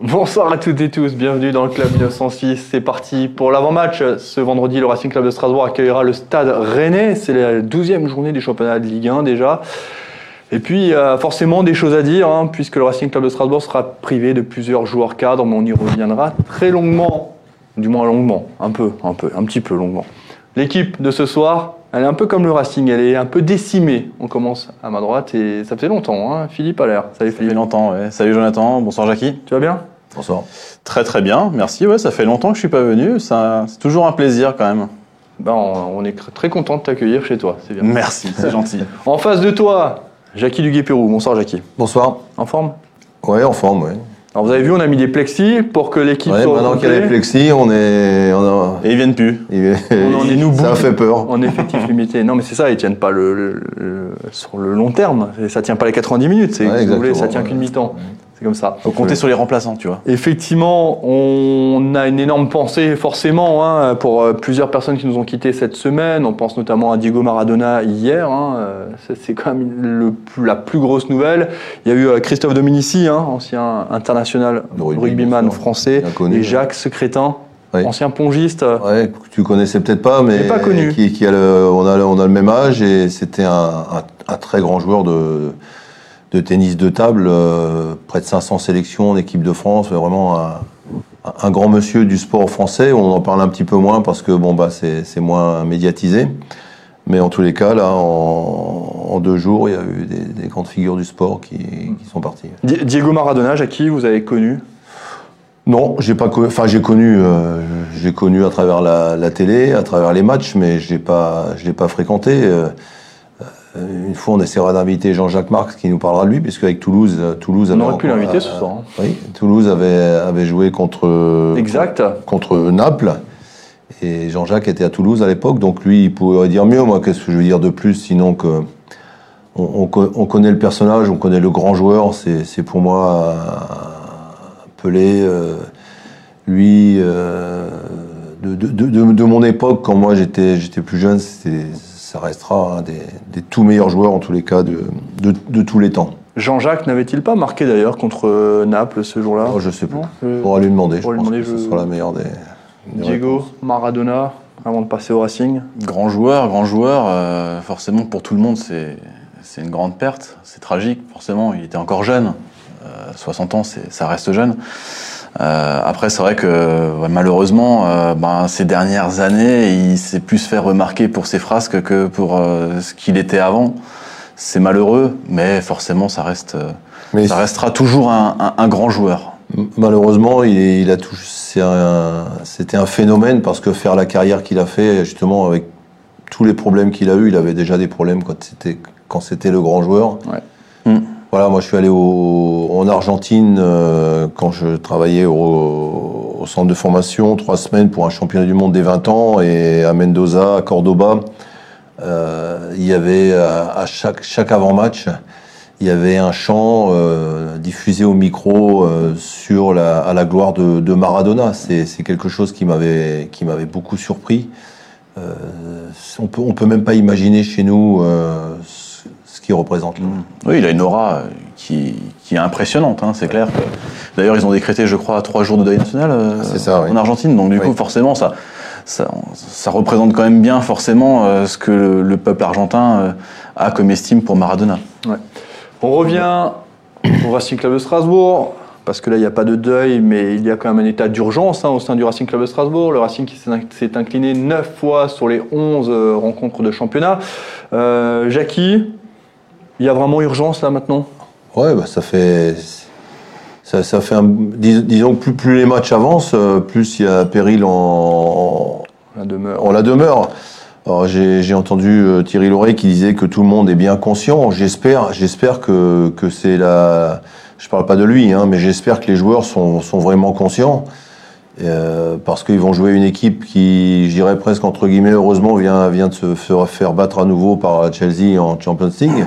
Bonsoir à toutes et tous, bienvenue dans le Club 1906. C'est parti pour l'avant-match. Ce vendredi, le Racing Club de Strasbourg accueillera le Stade Rennais. C'est la douzième journée du championnat de Ligue 1 déjà. Et puis, forcément des choses à dire, hein, puisque le Racing Club de Strasbourg sera privé de plusieurs joueurs cadres, mais on y reviendra très longuement, du moins longuement, un peu, un peu, un petit peu longuement. L'équipe de ce soir, elle est un peu comme le Racing, elle est un peu décimée. On commence à ma droite et ça fait longtemps. Hein. Philippe a l'air. Salut Philippe. Ça fait longtemps, ouais. Salut Jonathan, bonsoir Jackie. Tu vas bien? Bonsoir. Très très bien, merci. Ouais, ça fait longtemps que je suis pas venu. C'est toujours un plaisir quand même. Ben, on est très content de t'accueillir chez toi. C'est bien. Merci, c'est gentil. En face de toi, Jackie Duguay-Pérou. Bonsoir Jackie. Bonsoir. En forme? Ouais, en forme, ouais. Alors vous avez vu, on a mis des plexis pour que l'équipe ouais, soit. Maintenant qu'il y a les plexis, on est. On Et ils viennent plus. on, est nous Ça fait peur. En effectif limité. Non, mais c'est ça, ils tiennent pas le, sur le long terme. Ça tient pas les 90 minutes. C'est, vous voulez, ça tient qu'une mi-temps. C'est comme ça. Faut compter sur les remplaçants, tu vois. Effectivement, on a une énorme pensée forcément hein, pour euh, plusieurs personnes qui nous ont quittés cette semaine. On pense notamment à Diego Maradona hier. Hein, euh, c'est quand même le, la plus grosse nouvelle. Il y a eu euh, Christophe Dominici, hein, ancien international rugbyman français, et Jacques Secrétin. Ancien pongiste. Ouais, que tu connaissais peut-être pas, mais pas connu. Qui, a le, on, a le, on a le même âge et c'était un, un, très grand joueur de, de tennis de table, euh, près de 500 sélections en équipe de France, vraiment un, un, grand monsieur du sport français. On en parle un petit peu moins parce que bon bah c'est moins médiatisé. Mais en tous les cas, là, en, deux jours, il y a eu des, des grandes figures du sport qui, qui sont parties. Diego Maradona, qui vous avez connu? Non, j'ai pas, enfin j'ai connu, euh, j'ai connu à travers la, la, télé, à travers les matchs, mais je l'ai pas, je l'ai pas fréquenté. Euh, une fois, on essaiera d'inviter Jean-Jacques Marx qui nous parlera de lui, puisque avec Toulouse, euh, Toulouse on aurait pu l'inviter ce soir. Hein. Oui, Toulouse avait, avait joué contre, exact. contre Naples. Et Jean-Jacques était à Toulouse à l'époque, donc lui, il pourrait dire mieux. Moi, qu'est-ce que je veux dire de plus, sinon que on, connaît le personnage, on connaît le grand joueur. C'est pour moi Pelé. Euh, lui, de, de, de, mon époque, quand moi j'étais plus jeune, c'était ça restera un des, tout meilleurs joueurs, en tous les cas, de, de, tous les temps. Jean-Jacques n'avait-il pas marqué d'ailleurs contre euh, Naples ce jour-là? Oh, Je sais pas. On va lui demander. je pense que ce sera la meilleure des. Diego, Maradona, avant de passer au Racing. Grand joueur, grand joueur. Euh, forcément, pour tout le monde, c'est c'est une grande perte. C'est tragique, forcément. Il était encore jeune. 60 euh, ans, ça reste jeune. Euh, après, c'est vrai que malheureusement, euh, ben, ces dernières années, il s'est plus fait remarquer pour ses frasques que pour euh, ce qu'il était avant. C'est malheureux, mais forcément, ça reste, ça restera toujours un, un, grand joueur. Malheureusement, il, il a c'était un, phénomène parce que faire la carrière qu'il a fait, justement, avec tous les problèmes qu'il a eu, il avait déjà des problèmes quand c'était quand c'était le grand joueur. Ouais. Voilà, moi je suis allé en Argentine euh, quand je travaillais au, centre de formation, trois semaines pour un championnat du monde des 20 ans, et à Mendoza, à Cordoba, euh, il y avait à, chaque, avant-match, il y avait un chant euh, diffusé au micro euh, sur la, à la gloire de, Maradona. C'est quelque chose qui m'avait beaucoup surpris. Euh, on peut on peut même pas imaginer chez nous représente. Mmh. Oui, il a une aura euh, qui, qui est impressionnante, hein, c'est clair. D'ailleurs, ils ont décrété, je crois, trois jours de deuil national euh, ça, en Argentine. Donc, du coup, forcément, ça, ça, ça, représente quand même bien, forcément, euh, ce que le, peuple argentin a comme estime pour Maradona. Ouais. On revient au Racing Club de Strasbourg parce que là, il n'y a pas de deuil, mais il y a quand même un état d'urgence hein, au sein du Racing Club de Strasbourg. Le Racing qui s'est incliné 9 fois sur les 11 rencontres de championnat. Euh, Jackie, il y a vraiment urgence là maintenant? Ouais, bah, ça fait. Ça, fait un, disons que plus, plus les matchs avancent, euh, plus il y a péril en, la demeure. En la demeure. j'ai entendu euh, Thierry Loret qui disait que tout le monde est bien conscient. J'espère, j'espère que, que c'est la. Je parle pas de lui, hein, mais j'espère que les joueurs sont, sont vraiment conscients. Euh, parce qu'ils vont jouer une équipe qui, je dirais presque entre guillemets, heureusement, vient, vient de se faire battre à nouveau par Chelsea en Champions League.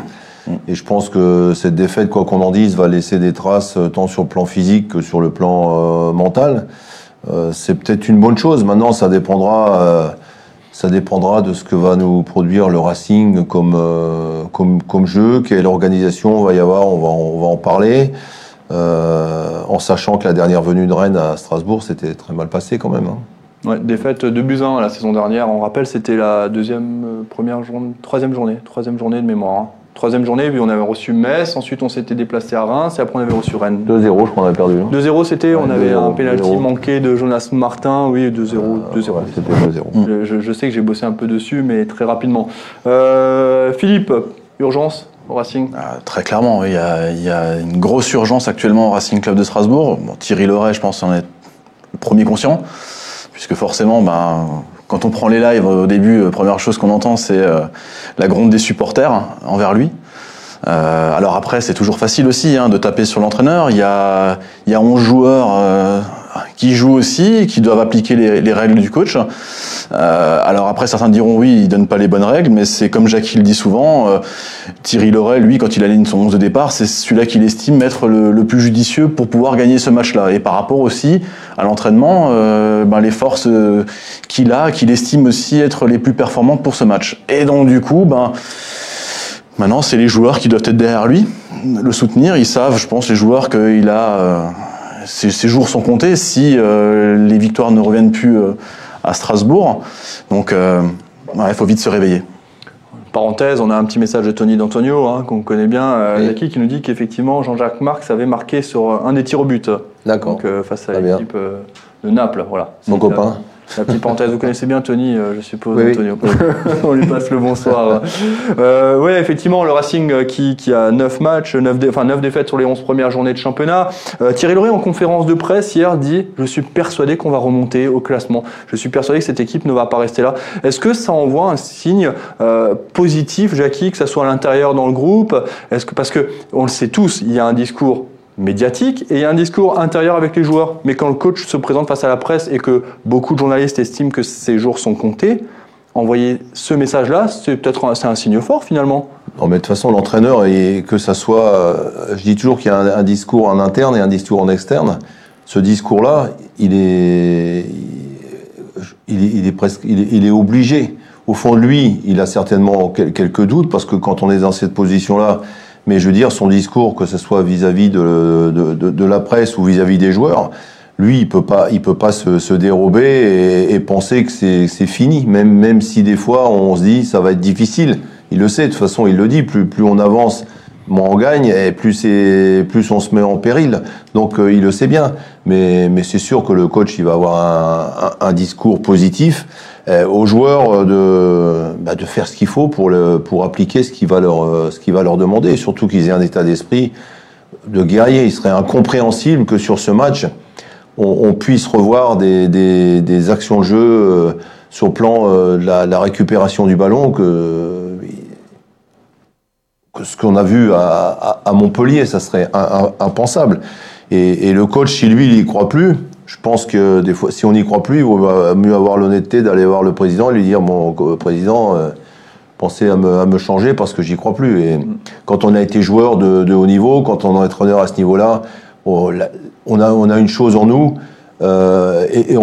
Et je pense que cette défaite, quoi qu'on en dise, va laisser des traces euh, tant sur le plan physique que sur le plan euh, mental. Euh, c'est peut-être une bonne chose. Maintenant, ça dépendra, ça dépendra de ce que va nous produire le Racing comme, comme, jeu, quelle organisation va y avoir, on va, on va en parler. en sachant que la dernière venue de Rennes à Strasbourg, c'était très mal passé quand même. Hein. Ouais, défaite de buts 1 la saison dernière. On rappelle, c'était la deuxième, première journée, troisième journée, troisième journée de mémoire. Hein. Troisième journée, puis on avait reçu Metz, ensuite on s'était déplacé à Reims, et après on avait reçu Rennes. 2-0, je crois qu'on avait perdu. 2-0, c'était, on avait un pénalty manqué de Jonas Martin, oui, 2-0. 2-0. c'était 2-0. Je, sais que j'ai bossé un peu dessus, mais très rapidement. Euh, Philippe, urgence au Racing? Ah, Très clairement, il y, a, une grosse urgence actuellement au Racing Club de Strasbourg. Thierry Loret, je pense, en est le premier conscient, puisque forcément, ben, quand on prend les lives au début, euh, première chose qu'on entend, c'est euh, la gronde des supporters envers lui. Euh, alors après, c'est toujours facile aussi hein, de taper sur l'entraîneur. Il y a, il y a 11 joueurs qui jouent aussi, qui doivent appliquer les, règles du coach. Euh, alors après, certains diront oui, il donne pas les bonnes règles, mais c'est comme Jacques le dit souvent, euh, Thierry Loret, lui, quand il aligne son 11 de départ, c'est celui-là qu'il estime être le, plus judicieux pour pouvoir gagner ce match-là. Et par rapport aussi à l'entraînement, euh, ben, les forces qu'il a, qu'il estime aussi être les plus performantes pour ce match. Et donc du coup, ben Maintenant, c'est les joueurs qui doivent être derrière lui, le soutenir. Ils savent, je pense, les joueurs qu'il a ces, jours sont comptés si euh, les victoires ne reviennent plus euh, à Strasbourg. Donc, euh, il faut vite se réveiller. Parenthèse, on a un petit message de Tony D'Antonio, hein, qu'on connaît bien, qui nous dit qu'effectivement Jean-Jacques Marx avait marqué sur un des tirs au but. D'accord. Donc face à l'équipe de Naples, voilà. Mon copain. La petite parenthèse, vous connaissez bien Tony, euh, je suppose, Antonio. On lui passe le bonsoir. Euh, oui, effectivement, le Racing euh, qui, qui a 9 matchs, 9, enfin, 9 défaites sur les 11 premières journées de championnat. Euh, Thierry Loret, en conférence de presse hier, dit Je suis persuadé qu'on va remonter au classement. Je suis persuadé que cette équipe ne va pas rester là. Est-ce que ça envoie un signe euh, positif, Jackie, que ça soit à l'intérieur dans le groupe? Est-ce que, Parce que, on le sait tous, il y a un discours médiatique et il y a un discours intérieur avec les joueurs. Mais quand le coach se présente face à la presse et que beaucoup de journalistes estiment que ces jours sont comptés, envoyer ce message-là, c'est peut-être un, un signe fort finalement. Non, mais de toute façon, l'entraîneur, que ça soit, euh, je dis toujours qu'il y a un, discours en interne et un discours en externe. Ce discours-là, il est, il est, presque, il est, obligé. Au fond lui, il a certainement quelques doutes parce que quand on est dans cette position-là, mais je veux dire, son discours, que ce soit vis-à-vis de, de, la presse ou vis-à-vis des joueurs, lui, il peut pas, il peut pas se, dérober et, penser que c'est fini, même, même si des fois on se dit ça va être difficile. Il le sait, de toute façon, il le dit. Plus, plus on avance, moins on gagne, et plus, plus on se met en péril. Donc euh, il le sait bien. Mais, mais c'est sûr que le coach, il va avoir un discours positif. Euh, aux joueurs euh, de, bah, de faire ce qu'il faut pour, le, pour appliquer ce qu'il va, leur, euh, ce qui va leur demander. Surtout qu'ils aient un état d'esprit de guerrier. Il serait incompréhensible que sur ce match, on, puisse revoir des, des, des actions-jeu sur le plan de la, récupération du ballon que, que ce qu'on a vu à, à, Montpellier, ça serait impensable. Et, et, le coach, si lui, il y croit plus, je pense que des fois, si on n'y croit plus, il vaut mieux avoir l'honnêteté d'aller voir le président et lui dire Bon, président, euh, pensez à me, changer parce que j'y crois plus. Et quand on a été joueur de, haut niveau, quand on est entraîneur à ce niveau-là, on, a, on a une chose en nous. Euh, et,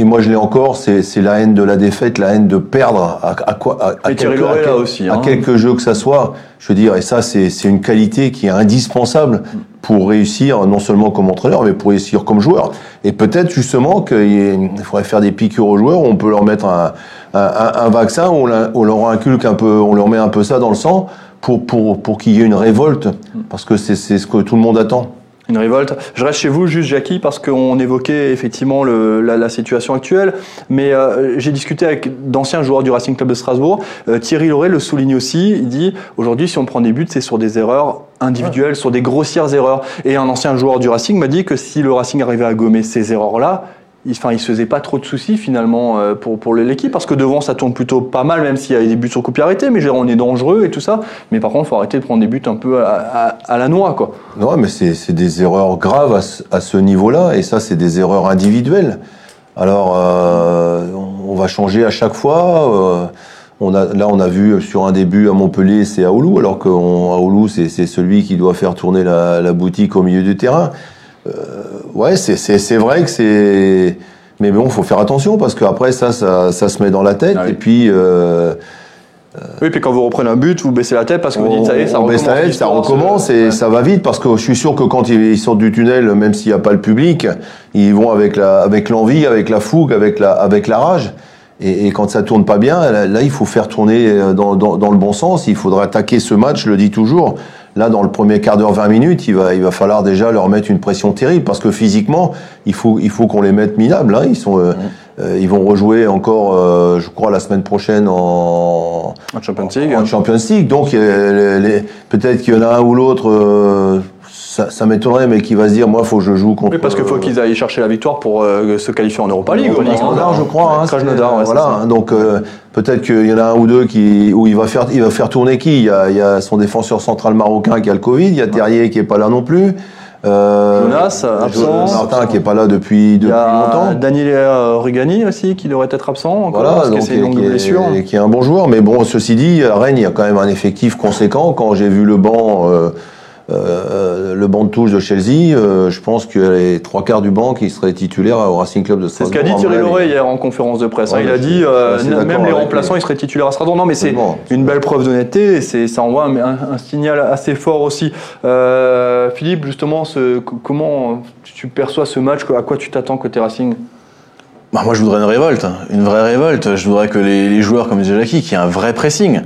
et, moi je l'ai encore, c'est la haine de la défaite, la haine de perdre à, quoi à, aussi, à, quelques jeux que ça soit. Je veux dire, et ça c'est une qualité qui est indispensable pour réussir non seulement comme entraîneur, mais pour réussir comme joueur. Et peut-être justement qu'il faudrait faire des piqûres aux joueurs, où on peut leur mettre un, un, vaccin, où on, leur inculque un peu, on leur met un peu ça dans le sang pour, pour, pour qu'il y ait une révolte, parce que c'est ce que tout le monde attend. Une révolte. Je reste chez vous, juste Jackie, parce qu'on évoquait effectivement le, la, la, situation actuelle. Mais euh, j'ai discuté avec d'anciens joueurs du Racing Club de Strasbourg. Euh, Thierry Lauré le souligne aussi. Il dit aujourd'hui, si on prend des buts, c'est sur des erreurs individuelles, sur des grossières erreurs. Et un ancien joueur du Racing m'a dit que si le Racing arrivait à gommer ces erreurs-là, il, enfin, il se faisait pas trop de soucis finalement euh, pour, pour l'équipe parce que devant ça tourne plutôt pas mal même s'il y a des buts sur coup arrêtés mais on est dangereux et tout ça mais par contre faut arrêter de prendre des buts un peu à, à, la noix quoi. Non mais c'est des erreurs graves à ce, niveau-là et ça c'est des erreurs individuelles. Alors euh, on va changer à chaque fois. Euh, on a, là, on a vu sur un début à Montpellier, c'est Aoulou, alors qu'Aoulou, c'est celui qui doit faire tourner la, boutique au milieu du terrain. Ouais, c'est vrai que c'est. Mais bon, faut faire attention parce qu'après ça, ça, ça, se met dans la tête. Ah et puis, euh, Oui, puis quand vous reprenez un but, vous baissez la tête parce que vous dites ça y est, ça on baisse recommence. la tête, ça recommence ce- et ouais. ça va vite parce que je suis sûr que quand ils sortent du tunnel, même s'il n'y a pas le public, ils vont avec la, avec l'envie, avec la fougue, avec la, avec la rage. Et, et quand ça tourne pas bien, là, là, il faut faire tourner euh, dans, dans, dans le bon sens. Il faudra attaquer ce match, je le dis toujours. Là, dans le premier quart d'heure, 20 minutes, il va, il va falloir déjà leur mettre une pression terrible parce que physiquement, il faut, il faut qu'on les mette minables. Hein. Ils sont, euh, euh, ils vont rejouer encore, euh, je crois, la semaine prochaine en, En Champions League. en Champions League. Donc, euh, les- les- peut-être qu'il y en a un ou l'autre, euh, ça, ça m'étonnerait, mais qui va se dire, moi, faut que je joue contre. Oui, parce qu'il faut qu'ils aillent chercher la victoire pour euh, se qualifier en Europa League. hein. Krasnodar, je crois. Hein, c'est- ouais, voilà. ça. Donc euh, peut-être qu'il y en a un ou deux qui où il va faire il va faire tourner qui? Il y a, il y a son défenseur central marocain qui a le Covid. Il y a Terrier qui est pas là non plus. Euh, Jonas, absent. Martin qui est pas là depuis Il depuis y a longtemps. Daniel euh, Rugani aussi qui devrait être absent encore Voilà, parce que donc, c'est une longue qui, est, blessure. qui est un bon joueur. Mais bon, ceci dit, à Rennes, il y a quand même un effectif conséquent. Quand j'ai vu le banc, euh, euh, le banc de touche de Chelsea, euh, je pense que les trois quarts du banc qui seraient titulaires au Racing Club de C'est ce Strasbourg. qu'a dit Thierry. Loret hier en conférence de presse. hein. Il a dit euh, même les remplaçants, ils seraient titulaires à Strasbourg. Non, mais c'est une belle preuve d'honnêteté et c'est ça envoie un, un- un signal assez fort aussi. Euh, Philippe, justement, ce- comment tu perçois ce match? À quoi tu t'attends côté Racing? Bah, moi, je voudrais une révolte, hein. une vraie révolte. Je voudrais que les, les joueurs, comme disait Jackie, qu'il y ait un vrai pressing,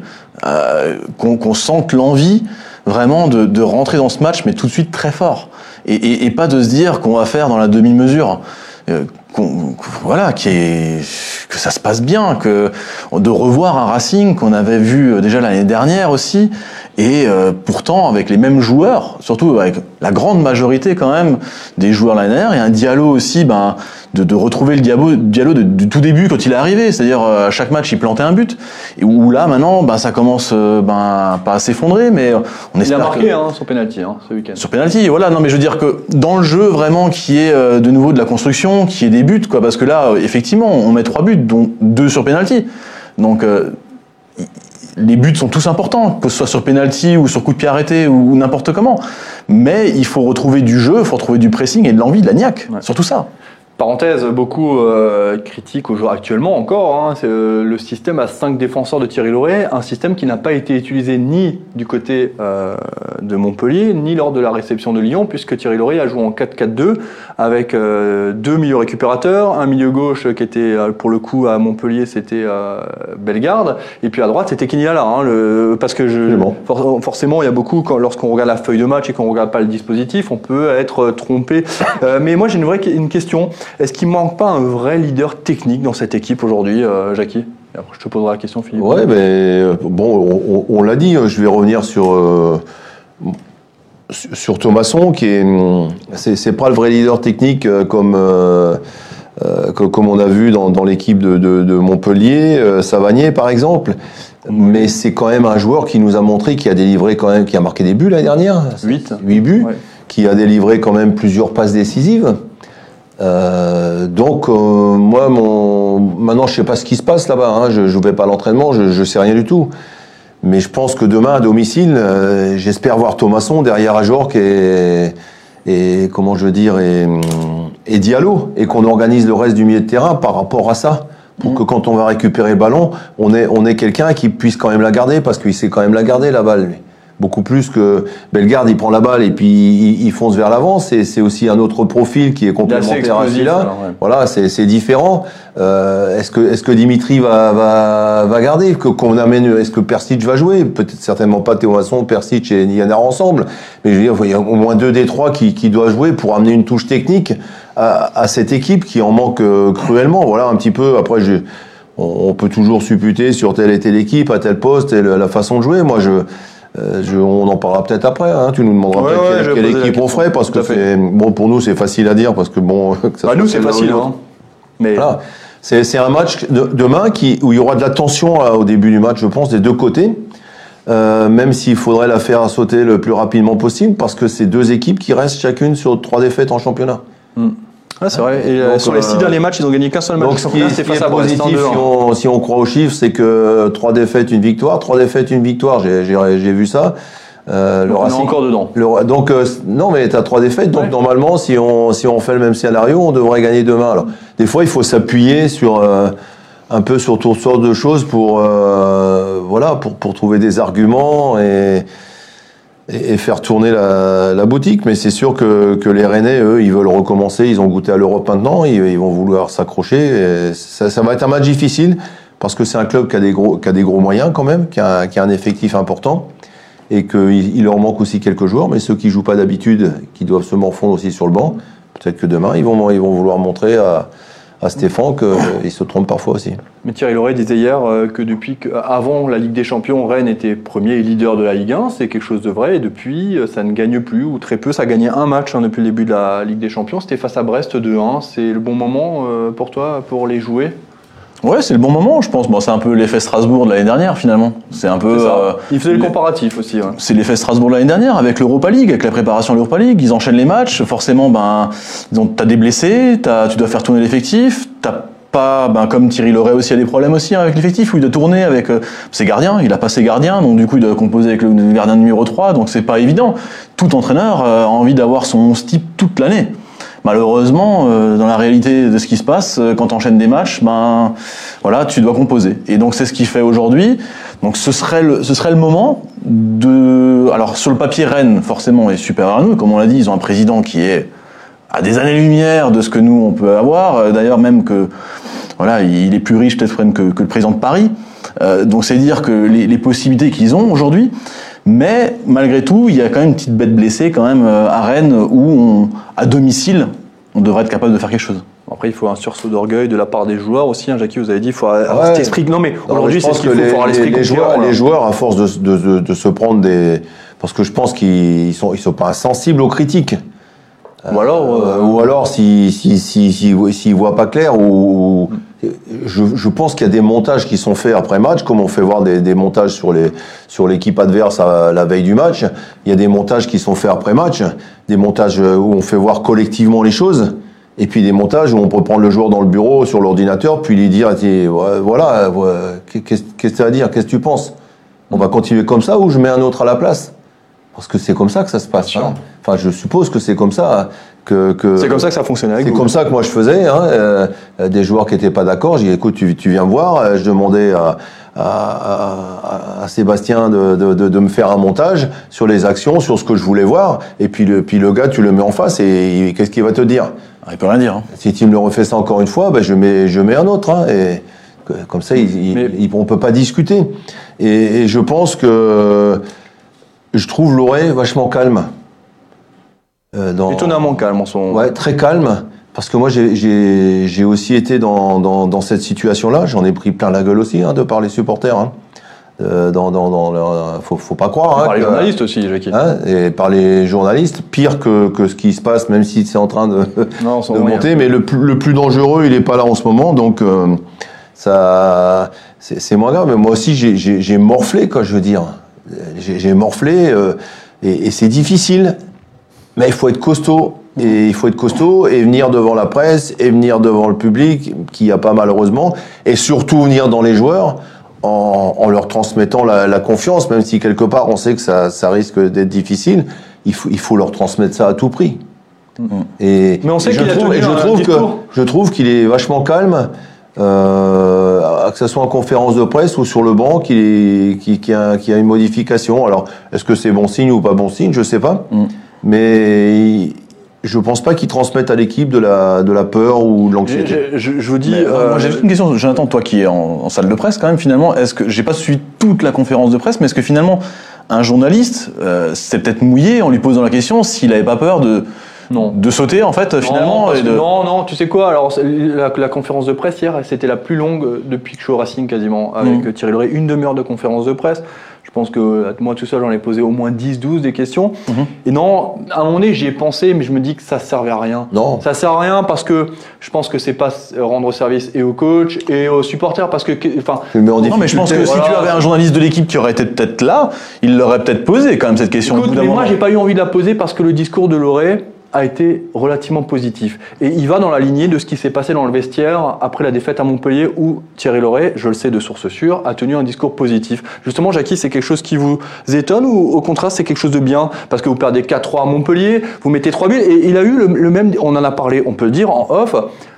euh, qu'on qu'on sente l'envie vraiment de, rentrer dans ce match, mais tout de suite très fort. Et pas de se dire qu'on va faire dans la demi-mesure. Euh, qu'on- voilà, qui est, que ça se passe bien, que de revoir un Racing qu'on avait vu euh, déjà l'année dernière aussi, et euh, pourtant avec les mêmes joueurs, surtout avec la grande majorité quand même des joueurs l'année dernière, et un Diallo aussi, ben, de, de retrouver le Diallo, Diallo de- du tout début quand il est arrivé, c'est-à-dire euh, à chaque match il plantait un but, et où là maintenant, ben, ça commence euh, ben, pas à s'effondrer, mais on Il a espère marqué que- hein, son penalty hein, ce week-end. sur penalty, voilà. Non, mais je veux dire que dans le jeu vraiment qui est de nouveau de la construction, qui est des buts, quoi. Parce que là, euh, effectivement, on met trois buts, dont deux sur penalty. Donc euh, les buts sont tous importants, que ce soit sur penalty ou sur coup de pied arrêté ou, ou n'importe comment. Mais il faut retrouver du jeu, il faut retrouver du pressing et de l'envie, de la niaque. Ouais. Surtout ça. Parenthèse, beaucoup euh, critiquent actuellement encore hein, c'est, euh, le système à 5 défenseurs de Thierry Loret, un système qui n'a pas été utilisé ni du côté euh, de Montpellier, ni lors de la réception de Lyon, puisque Thierry Loret a joué en 4-4-2 avec euh, deux milieux récupérateurs, un milieu gauche qui était euh, pour le coup à Montpellier, c'était euh, Bellegarde, et puis à droite c'était Kinyala, hein, le, parce que je, for- forcément il y a beaucoup quand, lorsqu'on regarde la feuille de match et qu'on regarde pas le dispositif, on peut être trompé. Euh, mais moi j'ai une vraie une question. Est-ce qu'il manque pas un vrai leader technique dans cette équipe aujourd'hui, euh, Jackie? Et Après je te poserai la question, Philippe. Ouais, mais euh, bon, on, on- on l'a dit, euh, je vais revenir sur, euh, sur Thomasson, qui est. hum, C'est pas le vrai leader technique euh, comme. euh, euh, que- comme on a vu dans, dans l'équipe de, de- de Montpellier, euh, Savanier par exemple, mais c'est quand même un joueur qui nous a montré qu'il a délivré quand même, qui a marqué des buts l'année dernière, Huit. 8 buts, Ouais. qui a délivré quand même plusieurs passes décisives. Euh, donc euh, moi, mon... maintenant je sais pas ce qui se passe là-bas. hein. Je ne vais pas à l'entraînement, je, je sais rien du tout. Mais je pense que demain à domicile, euh, j'espère voir Thomasson derrière Ajorc et, et comment je veux dire et, et Diallo et qu'on organise le reste du milieu de terrain par rapport à ça. Pour que quand on va récupérer le ballon, on ait, on ait quelqu'un qui puisse quand même la garder parce qu'il sait quand même la garder la balle. lui. Beaucoup plus que Bellegarde, il prend la balle et puis il, il fonce vers l'avant. C'est c'est aussi un autre profil qui est complémentaire à celui-là. ouais. Voilà, c'est c'est différent. Euh, est-ce que est-ce que Dimitri va va, va garder que qu'on amène Est-ce que Persic va jouer? Peut-être certainement pas Théo Masson, Persic et Nianar ensemble. Mais je veux dire, il y a au moins deux des trois qui qui doivent jouer pour amener une touche technique à, à cette équipe qui en manque euh, cruellement. Voilà un petit peu. Après, je, on, peut toujours supputer sur telle et telle équipe à tel poste et la façon de jouer. Moi, je euh, je- on en parlera peut-être après. Hein. Tu nous demanderas Ouais, peut-être ouais, quelle- équipe on ferait parce que c'est bon pour nous c'est facile à dire parce que bon. que ça Bah, nous c'est facile, hein. mais Voilà. C'est un match de- demain qui, où il y aura de la tension là, au début du match, je pense, des deux côtés. Euh, même s'il faudrait la faire sauter le plus rapidement possible, parce que c'est deux équipes qui restent chacune sur trois défaites en championnat. Ah, c'est vrai. Et euh, Donc, sur les six euh, derniers matchs, ils ont gagné qu'un seul match. Donc ce qui est, face à en positif, 2-1. si on, si on croit aux chiffres, c'est que trois défaites, une victoire. Trois défaites, une victoire, j'ai j'ai- j'ai vu ça. Euh, le Donc, on est encore dedans. le- donc euh, non mais tu as trois défaites donc Ouais. normalement si on si on fait le même scénario on devrait gagner demain alors des fois il faut s'appuyer sur euh, un peu sur toutes sortes de choses pour, euh, voilà, pour, pour trouver des arguments et, et, faire tourner la, la boutique. Mais c'est sûr que, que les Rennais, eux, ils veulent recommencer. Ils ont goûté à l'Europe maintenant. Ils, vont vouloir s'accrocher. Ça, ça va être un match difficile parce que c'est un club qui a des gros, qui a des gros moyens quand même, qui a, qui a un effectif important et qu'il il leur manque aussi quelques joueurs. Mais ceux qui jouent pas d'habitude, qui doivent se morfondre aussi sur le banc, peut-être que demain, ils vont, ils vont vouloir montrer à, à Stéphane qu'il se trompe parfois aussi. Mais Thierry Loret disait hier euh, que depuis que, avant la Ligue des Champions, Rennes était premier et leader de la Ligue 1, c'est quelque chose de vrai. Et depuis, euh, ça ne gagne plus ou très peu. Ça a un match hein, depuis le début de la Ligue des Champions. C'était face à Brest 2-1. C'est le bon moment euh, pour toi pour les jouer? Ouais, c'est le bon moment, je pense. Bon, c'est un peu l'effet Strasbourg de l'année dernière, finalement. C'est un peu. Euh, Il faisait le comparatif aussi. ouais. C'est l'effet Strasbourg de l'année dernière avec l'Europa League, avec la préparation de l'Europa League. Ils enchaînent les matchs. Forcément, ben, ils ont- t'as des blessés, t'as- tu dois faire tourner l'effectif. T'as pas, ben, comme Thierry Loret aussi a des problèmes aussi hein, avec l'effectif où il doit tourner avec euh, ses gardiens. Il a pas ses gardiens, donc du coup il doit composer avec le gardien numéro 3, donc c'est pas évident. Tout entraîneur euh, a envie d'avoir son 11 type toute l'année. Malheureusement, euh, dans la réalité de ce qui se passe, euh, quand tu enchaînes des matchs, ben voilà, tu dois composer. Et donc c'est ce qu'il fait aujourd'hui. Donc ce serait le, ce serait le moment de. Alors sur le papier, Rennes forcément est supérieur à nous. Comme on l'a dit, ils ont un président qui est à des années-lumière de ce que nous on peut avoir. Euh, D'ailleurs même que voilà, il est plus riche peut-être que, le président de Paris. Donc c'est dire que les, les possibilités qu'ils ont aujourd'hui. Mais malgré tout, il y a quand même une petite bête blessée quand même euh, à Rennes où on, à domicile, on devrait être capable de faire quelque chose. Après, il faut un sursaut d'orgueil de la part des joueurs aussi. Hein, Jackie, vous avez dit, il faut avoir Ouais. cet esprit. Non, mais Non, mais aujourd'hui, je c'est pense ce qu'il faut. Il les, faut avoir l'esprit les- les joueurs, là. les joueurs, à force de, de- de- de se prendre des. Parce que je pense qu'ils sont, ils sont pas sensibles aux critiques. Ou alors, Euh, ou alors, si, si, si, s'ils voient pas clair, ou. Je, je pense qu'il y a des montages qui sont faits après match, comme on fait voir des, des montages sur les sur l'équipe adverse à la veille du match. Il y a des montages qui sont faits après match, des montages où on fait voir collectivement les choses. Et puis des montages où on peut prendre le joueur dans le bureau sur l'ordinateur, puis lui dire voilà, qu'est-ce que tu as à dire, qu'est-ce que tu penses? On va continuer comme ça ou je mets un autre à la place? Parce que c'est comme ça que ça se passe. hein. Enfin, je suppose que c'est comme ça que. que c'est comme ça que ça fonctionne avec c'est comme ça que moi je faisais. Hein, euh, euh, des joueurs qui étaient pas d'accord, j'ai dit écoute, tu, tu viens me voir. Euh, Je demandais à, à, à- à Sébastien de, de, de, de me faire un montage sur les actions, sur ce que je voulais voir. Et puis le, puis le gars, tu le mets en face et qu'est-ce qu'il va te dire? Ah, il peut rien dire. hein. Si tu me le refais ça encore une fois, ben je mets je mets un autre. Hein, et comme ça, il, il- Mais- il- on peut pas discuter. Et, et je pense que je trouve Loré vachement calme. Euh, dans- Étonnamment calme en son. Ouais, très calme. Parce que moi, j'ai- aussi été dans, dans, dans cette situation-là. J'en ai pris plein la gueule aussi, hein, de par les supporters. Hein. Euh, dans, dans, dans leur- faut, faut pas croire. hein, Par les que- journalistes aussi, Jackie. hein, et par les journalistes, pire que, que ce qui se passe, même si c'est en train de, Non, monter. Mais le plus, le plus dangereux, il est pas là en ce moment. Donc, euh, ça, c'est moins grave. Mais moi aussi, j'ai morflé, quoi, je veux dire. J'ai j'ai morflé. euh, et et c'est difficile. Mais il faut être costaud. Et il faut être costaud et venir devant la presse et venir devant le public, qui y a pas malheureusement, et surtout venir dans les joueurs en, en leur transmettant la, la confiance, même si quelque part on sait que ça, ça risque d'être difficile. Il faut, il faut leur transmettre ça à tout prix. Et Mais on sait qu'il a trouve, tenu et je un trouve que je trouve qu'il est vachement calme, euh, que ce soit en conférence de presse ou sur le banc, qu'il qu'il y, a, une modification. Alors, est-ce que c'est bon signe ou pas bon signe? Je sais pas. Mm. Mais je pense pas qu'il transmette à l'équipe de la, de la peur ou de l'anxiété. je- je- je vous dis. Euh, euh, moi j'ai juste une question, Jonathan, toi qui es en, en salle de presse quand même finalement, est-ce que j'ai pas suivi toute la conférence de presse, mais est-ce que finalement un journaliste euh, s'est peut-être mouillé en lui posant la question s'il avait pas peur de Non. de sauter en fait finalement et de... non, non, tu sais quoi Alors, la, la conférence de presse hier, c'était la plus longue depuis que je suis au Racing quasiment, avec Mm. Thierry Loret, une demi-heure de conférence de presse. Je pense que euh, moi tout seul, j'en ai posé au moins 10-12 des questions. Mhm. Et non, à un moment donné, j'y ai pensé, mais je me dis que ça servait à rien. Non. Ça sert à rien parce que je pense que c'est pas rendre service et aux coachs et aux supporters parce que, enfin, en Non mais je pense que si tu avais un journaliste de l'équipe qui aurait été peut-être là, il l'aurait peut-être posé quand même cette question. au Écoute, mais moi, j'ai pas eu envie de la poser parce que le discours de Loré, a été relativement positif. Et il va dans la lignée de ce qui s'est passé dans le vestiaire après la défaite à Montpellier où Thierry Loret, je le sais de source sûre, a tenu un discours positif. Justement, Jackie, c'est quelque chose qui vous étonne ou au contraire c'est quelque chose de bien? Parce que vous perdez 4-3 à Montpellier, vous mettez 3 buts et il a eu le, même, on en a parlé, on peut le dire en off,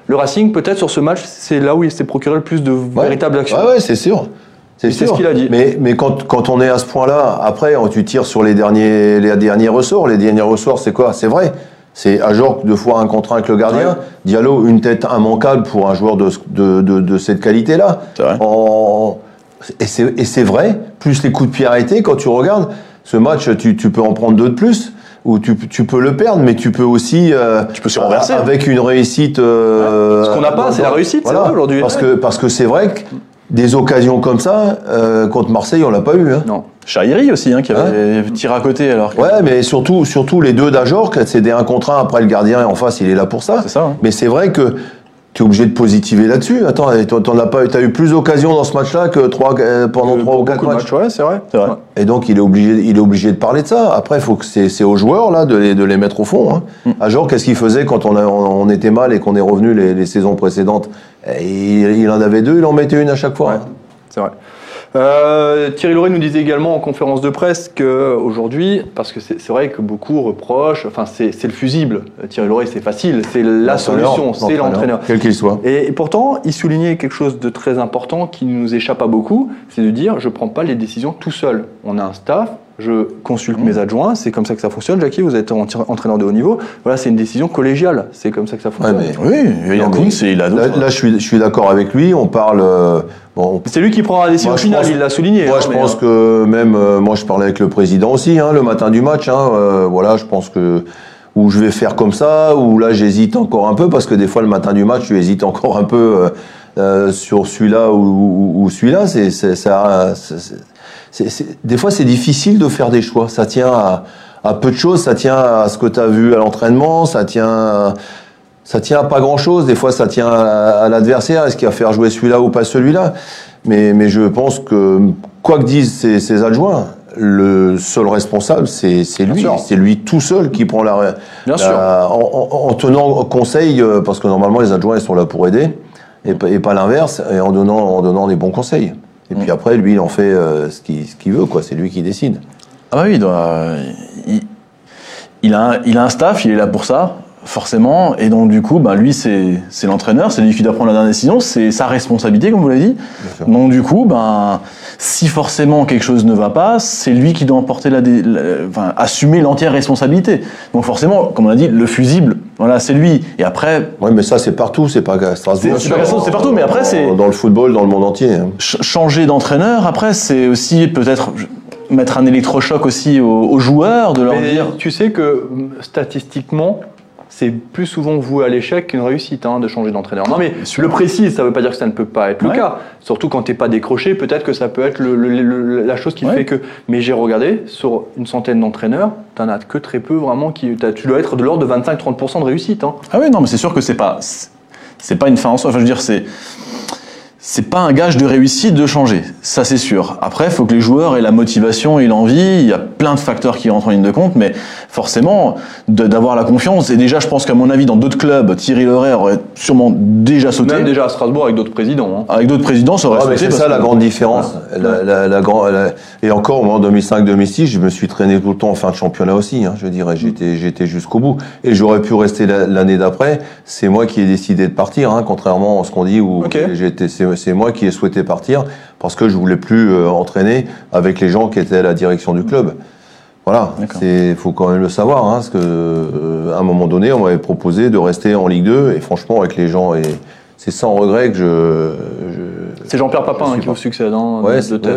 le Racing peut-être sur ce match, c'est là où il s'est procuré le plus de véritables actions. Ouais, ouais c'est sûr. C'est ce qu'il a dit. Mais, mais quand, quand, on est à ce point-là, après, tu tires sur les derniers, les derniers ressorts. Les derniers ressorts, c'est quoi? C'est vrai. C'est Ajorc deux fois un contre un avec le gardien. Diallo, une tête immanquable pour un joueur de, de, de, cette qualité-là. En... Et c'est vrai. Plus les coups de pied arrêtés, quand tu regardes ce match, tu, tu peux en prendre deux de plus ou tu, tu, peux le perdre, mais tu peux aussi euh, tu peux renverser, avec une réussite. Euh, Ce qu'on n'a pas, c'est la réussite voilà. aujourd'hui. Parce que parce que c'est vrai que des occasions comme ça, euh, contre Marseille, on l'a pas eu. Hein. Non. Chahiri aussi, hein, qui avait hein tiré à côté. Alors Ouais, mais surtout, surtout les deux d'Ajor, c'est des 1 contre 1. Après, le gardien en face, il est là pour ça. C'est ça. Hein. Mais c'est vrai que tu es obligé de positiver là-dessus. Attends, t'en as pas, as eu plus d'occasions dans ce match-là que trois, euh, pendant trois ou quatre matchs. Ouais, c'est vrai, vrai. Et donc il est obligé, il est obligé de parler de ça. Après, il faut que c'est aux joueurs là de les, de les mettre au fond. Hein. Mm. À qu'est-ce qu'il faisait quand on, on, était mal et qu'on est revenu les, les saisons précédentes? Il, il, en avait deux, il en mettait une à chaque fois. C'est vrai. Euh, Thierry Loret nous disait également en conférence de presse qu'aujourd'hui, parce que c'est vrai que beaucoup reprochent, enfin c'est le fusible. Thierry Loret, c'est facile, c'est la solution, c'est l'entraîneur. Quel qu'il soit. Et, pourtant, il soulignait quelque chose de très important qui nous échappe à beaucoup, c'est de dire je ne prends pas les décisions tout seul. On a un staff, je consulte mmh. mes adjoints, c'est comme ça que ça fonctionne. Jackie, vous êtes entraîneur de haut niveau. Voilà, c'est une décision collégiale. C'est comme ça que ça fonctionne. oui, il y a là, là, je suis, je suis d'accord avec lui. On parle. Euh, bon, c'est lui qui prend la décision finale, il l'a souligné. Moi, hein, je pense euh, que même. Euh, moi, je parlais avec le président aussi, hein, le matin du match. Hein, voilà, je pense que. Ou je vais faire comme ça, ou là, j'hésite encore un peu, parce que des fois, le matin du match, tu hésites encore un peu. sur celui-là ou, ou, celui-là, c'est ça, des fois, c'est difficile de faire des choix. Ça tient à, peu de choses. Ça tient à ce que tu as vu à l'entraînement. Ça tient, ça tient à pas grand-chose. Des fois, ça tient à, l'adversaire. Est-ce qu'il va faire jouer celui-là ou pas celui-là? Mais, mais je pense que, quoi que disent ses, adjoints, le seul responsable, c'est lui. C'est lui tout seul qui prend la. Bien sûr. En, tenant conseil, euh, parce que normalement, les adjoints, ils sont là pour aider, et, et pas l'inverse, et en donnant, en donnant des bons conseils. Et puis après, lui, il en fait euh, ce qu'il veut, quoi. C'est lui qui décide. Ah bah oui, doit, il, a, il a un staff, il est là pour ça forcément. Et donc, du coup, bah, lui, c'est l'entraîneur, c'est lui qui doit prendre la dernière décision, c'est sa responsabilité, comme vous l'avez dit. Donc, du coup, ben, si forcément quelque chose ne va pas, c'est lui qui doit emporter la, enfin, assumer l'entière responsabilité. Donc, forcément, comme on l'a dit, le fusible, voilà, c'est lui. Et après. Oui, mais ça, c'est partout, c'est pas Strasbourg. C'est partout, mais après, c'est. Dans le football, dans le monde entier. Hein. Changer d'entraîneur, après, c'est aussi peut-être mettre un électrochoc aussi aux, joueurs, de leur dire. Tu sais que statistiquement, c'est plus souvent voué à l'échec qu'une réussite hein, de changer d'entraîneur. Non, mais le précise, ça ne veut pas dire que ça ne peut pas être le cas. Surtout quand tu n'es pas décroché, peut-être que ça peut être la chose qui fait que. Mais j'ai regardé, sur une centaine d'entraîneurs, tu n'en as que très peu vraiment qui. Tu dois être de l'ordre de 25-30% de réussite. Hein. Ah oui, non, mais c'est sûr que c'est pas. C'est pas une fin en soi. Enfin, je veux dire, c'est c'est pas un gage de réussite de changer, ça c'est sûr. Après, il faut que les joueurs aient la motivation et l'envie. Il y a plein de facteurs qui rentrent en ligne de compte, mais forcément, d'avoir la confiance. Et déjà, je pense qu'à mon avis, dans d'autres clubs, Thierry Loret aurait sûrement déjà sauté. Même déjà à Strasbourg avec d'autres présidents. Hein. Avec d'autres présidents, ça aurait sauté. C'est ça la grande différence. La, la, et encore, moi, en 2005-2006, je me suis traîné tout le temps en fin de championnat aussi. Hein, je dirais, j'étais, j'étais jusqu'au bout. Et j'aurais pu rester l'année d'après. C'est moi qui ai décidé de partir, hein, contrairement à ce qu'on dit où j'étais c'est moi qui ai souhaité partir parce que je voulais plus euh, entraîner avec les gens qui étaient à la direction du club. Voilà, il faut quand même le savoir, hein, parce que euh, à un moment donné, on m'avait proposé de rester en Ligue 2, et franchement, avec les gens, et c'est sans regret que je. C'est Jean-Pierre Papin hein, qui vous succède, hein, ouais, de tête.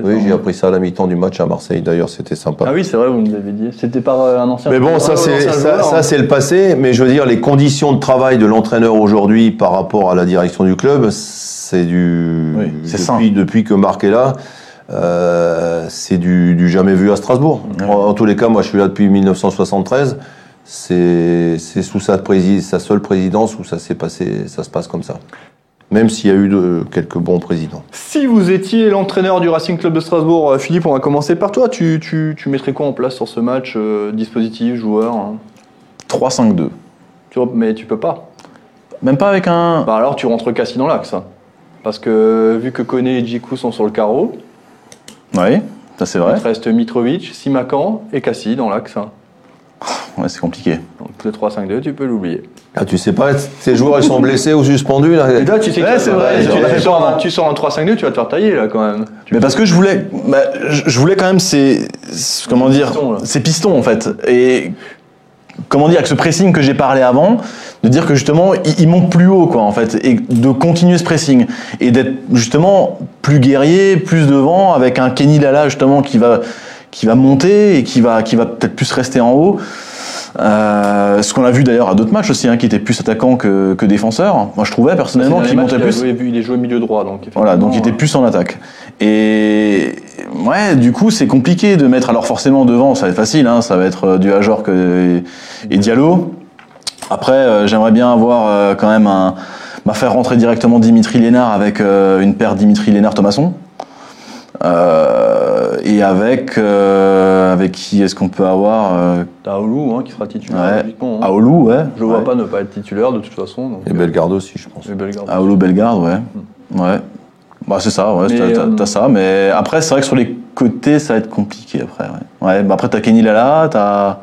Oui, oui j'ai appris ça à la mi-temps du match à Marseille. D'ailleurs, c'était sympa. Ah oui, c'est vrai, vous nous l'avez dit. C'était par euh, un ancien. Mais bon, ça c'est ça, ça c'est le passé. Mais je veux dire, les conditions de travail de l'entraîneur aujourd'hui par rapport à la direction du club, c'est du depuis, depuis, que Marc est là. Euh, c'est du, jamais vu à Strasbourg. En, tous les cas, moi je suis là depuis 1973. C'est sous sa, sa, seule présidence où ça s'est passé, ça se passe comme ça. Même s'il y a eu de, quelques bons présidents. Si vous étiez l'entraîneur du Racing Club de Strasbourg, euh, Philippe, on va commencer par toi. Tu, tu, tu mettrais quoi en place sur ce match euh, Dispositif, joueur hein? 3-5-2. Tu vois, mais tu peux pas. Même pas avec un. Bah alors tu rentres Cassie dans l'axe. hein. Parce que vu que Kone et Djikou sont sur le carreau, Oui, ça c'est vrai. il te reste Mitrovic, Simakan et Cassie dans l'axe. Ouais, c'est compliqué. Donc le 3-5-2, tu peux l'oublier. Ah, tu sais pas, ces joueurs ils sont blessés ou suspendus là. Et là, tu sais que Ouais, tu- c'est vrai, tu, j'aurais tu fait sors peur, un, tu sors un 3-5-2, tu vas te faire tailler là quand même. Tu- Mais parce que je voulais, bah, je voulais quand même ces, comment dire, Pistons, ces pistons en fait. Et comment dire, avec ce pressing que j'ai parlé avant, de dire que justement, il, il monte plus haut quoi en fait, et de continuer ce pressing et d'être justement plus guerrier, plus devant, avec un Kenny Lala justement qui va, qui va monter et qui va, qui va peut-être plus rester en haut. Euh, ce qu'on a vu d'ailleurs à d'autres matchs aussi, hein, qui était plus attaquant que, que défenseur. Moi, je trouvais personnellement qu'il montait plus. Il, a joué, il est joué milieu droit, donc Voilà, donc il était plus en attaque. Et ouais, du coup, c'est compliqué de mettre. Alors forcément devant, ça va être facile, hein, ça va être euh, du Ajor que et Diallo. Après, euh, j'aimerais bien avoir euh, quand même un, bah, faire rentrer directement Dimitri Lénard avec euh, une paire Dimitri Lénard Thomasson. Euh, et avec euh, avec qui est-ce qu'on peut avoir euh, T'as Aoulou hein, qui sera titulaire ouais, logiquement, hein. Aoulou, ouais. Je vois ouais. pas ne pas être titulaire de toute façon. Donc, Et Bellegarde aussi, je pense. euh, Bellegarde. Aoulou Bellegarde, ouais. Ouais. Bah c'est ça, ouais, t'as- euh, ça, mais après c'est vrai que sur les côtés ça va être compliqué après. Ouais, ouais bah après t'as Kenny Lala, t'as.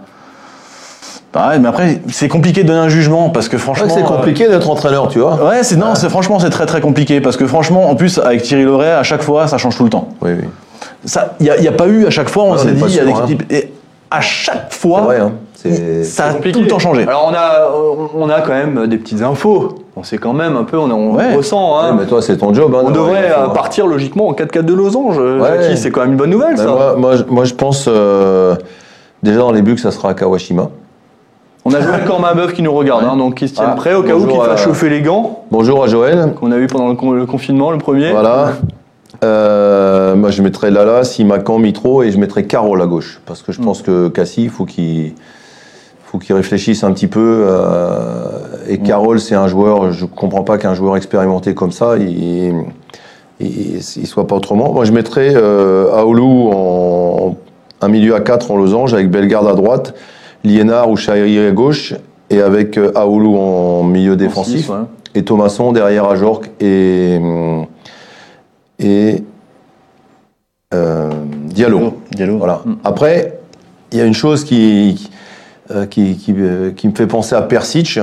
Pareil, mais après c'est compliqué de donner un jugement parce que C'est franchement. vrai que c'est compliqué d'être entraîneur, tu vois. euh, Ouais, c'est non, c'est franchement c'est très très compliqué parce que franchement en plus avec Thierry Loret à chaque fois ça change tout le temps. Oui, oui. Ça, il y, a- pas eu à chaque fois on Ouais, s'est est dit pas il y a sûr, des hein. équipes et à chaque fois vrai, hein. Ça a compliqué. tout le temps changé. Alors on a, on a quand même des petites infos. On sait quand même un peu, on, on Ouais. ressent. Hein. Ouais, mais toi, c'est ton job. Hein, on devrait euh, hein. partir logiquement en 4-4 de losange. Ouais. Jackie, c'est quand même une bonne nouvelle Ben, ça. moi, moi, je- moi, je pense euh, déjà dans les buts que ça sera à Kawashima. On a Joël Cormabeuf qui nous regarde, hein, donc qui se Ah, prêts au cas où qu'il fasse chauffer les gants Bonjour à Joël. qu'on a eu pendant le, con- le confinement, le premier. Voilà. Euh, moi, je mettrais Lala, Simakan, Mitro et je mettrais Carole à gauche. Parce que je pense que Cassie, il faut qu'il faut qu'il réfléchisse un petit peu. euh, et Carole, c'est un joueur, je comprends pas qu'un joueur expérimenté comme ça, il, il, il soit pas autrement. Moi, je mettrais euh, Aoulou en un milieu à 4 en losange avec Bellegarde à droite, Liénard ou Chahiri à gauche et avec euh, Aoulou en milieu En défensif six, ouais. et Thomasson derrière à Jorque et, et euh, Diallo. Diallo. Voilà. Après, il y a une chose qui, euh, qui, qui, euh, qui me fait penser à Persic,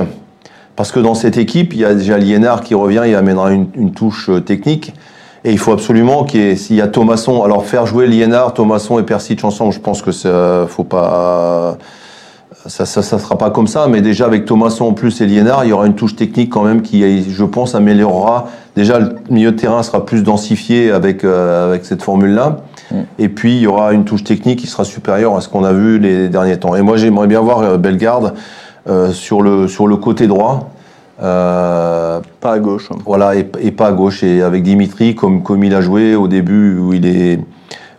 parce que dans cette équipe, il y a déjà Liénard qui revient, il amènera une, une touche euh, technique. Et il faut absolument qu'il y ait, s'il y a Thomasson, alors faire jouer Liénard, Thomasson et Persic ensemble, je pense que ça, faut pas, ça, ça, ça sera pas comme ça, mais déjà avec Thomasson en plus et Liénard, il y aura une touche technique quand même qui, je pense, améliorera. Déjà, le milieu de terrain sera plus densifié avec, euh, avec cette formule-là. Et puis, il y aura une touche technique qui sera supérieure à ce qu'on a vu les derniers temps. Et moi, j'aimerais bien voir euh, Bellegarde euh, sur, le, sur le côté droit. Euh, Pas à gauche. voilà, et, et pas à gauche. Et avec Dimitri, comme, comme il a joué au début, où il, est,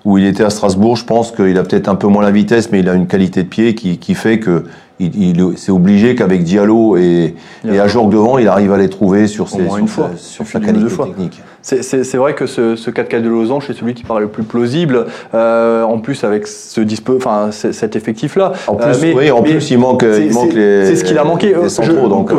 où il était à Strasbourg, je pense qu'il a peut-être un peu moins la vitesse, mais il a une qualité de pied qui, qui fait que il, il- c'est obligé qu'avec Diallo et, et Ajorg devant, il arrive à les trouver sur, ses, sur, sa- sur sa qualité technique. C'est- vrai que ce, ce 4-4 de losange, c'est celui qui paraît le plus plausible. euh, en plus, avec ce dispo, enfin, cet effectif-là. En plus, Euh, mais- oui, en mais plus, il manque, il manque les, C'est ce qu'il a manqué. euh,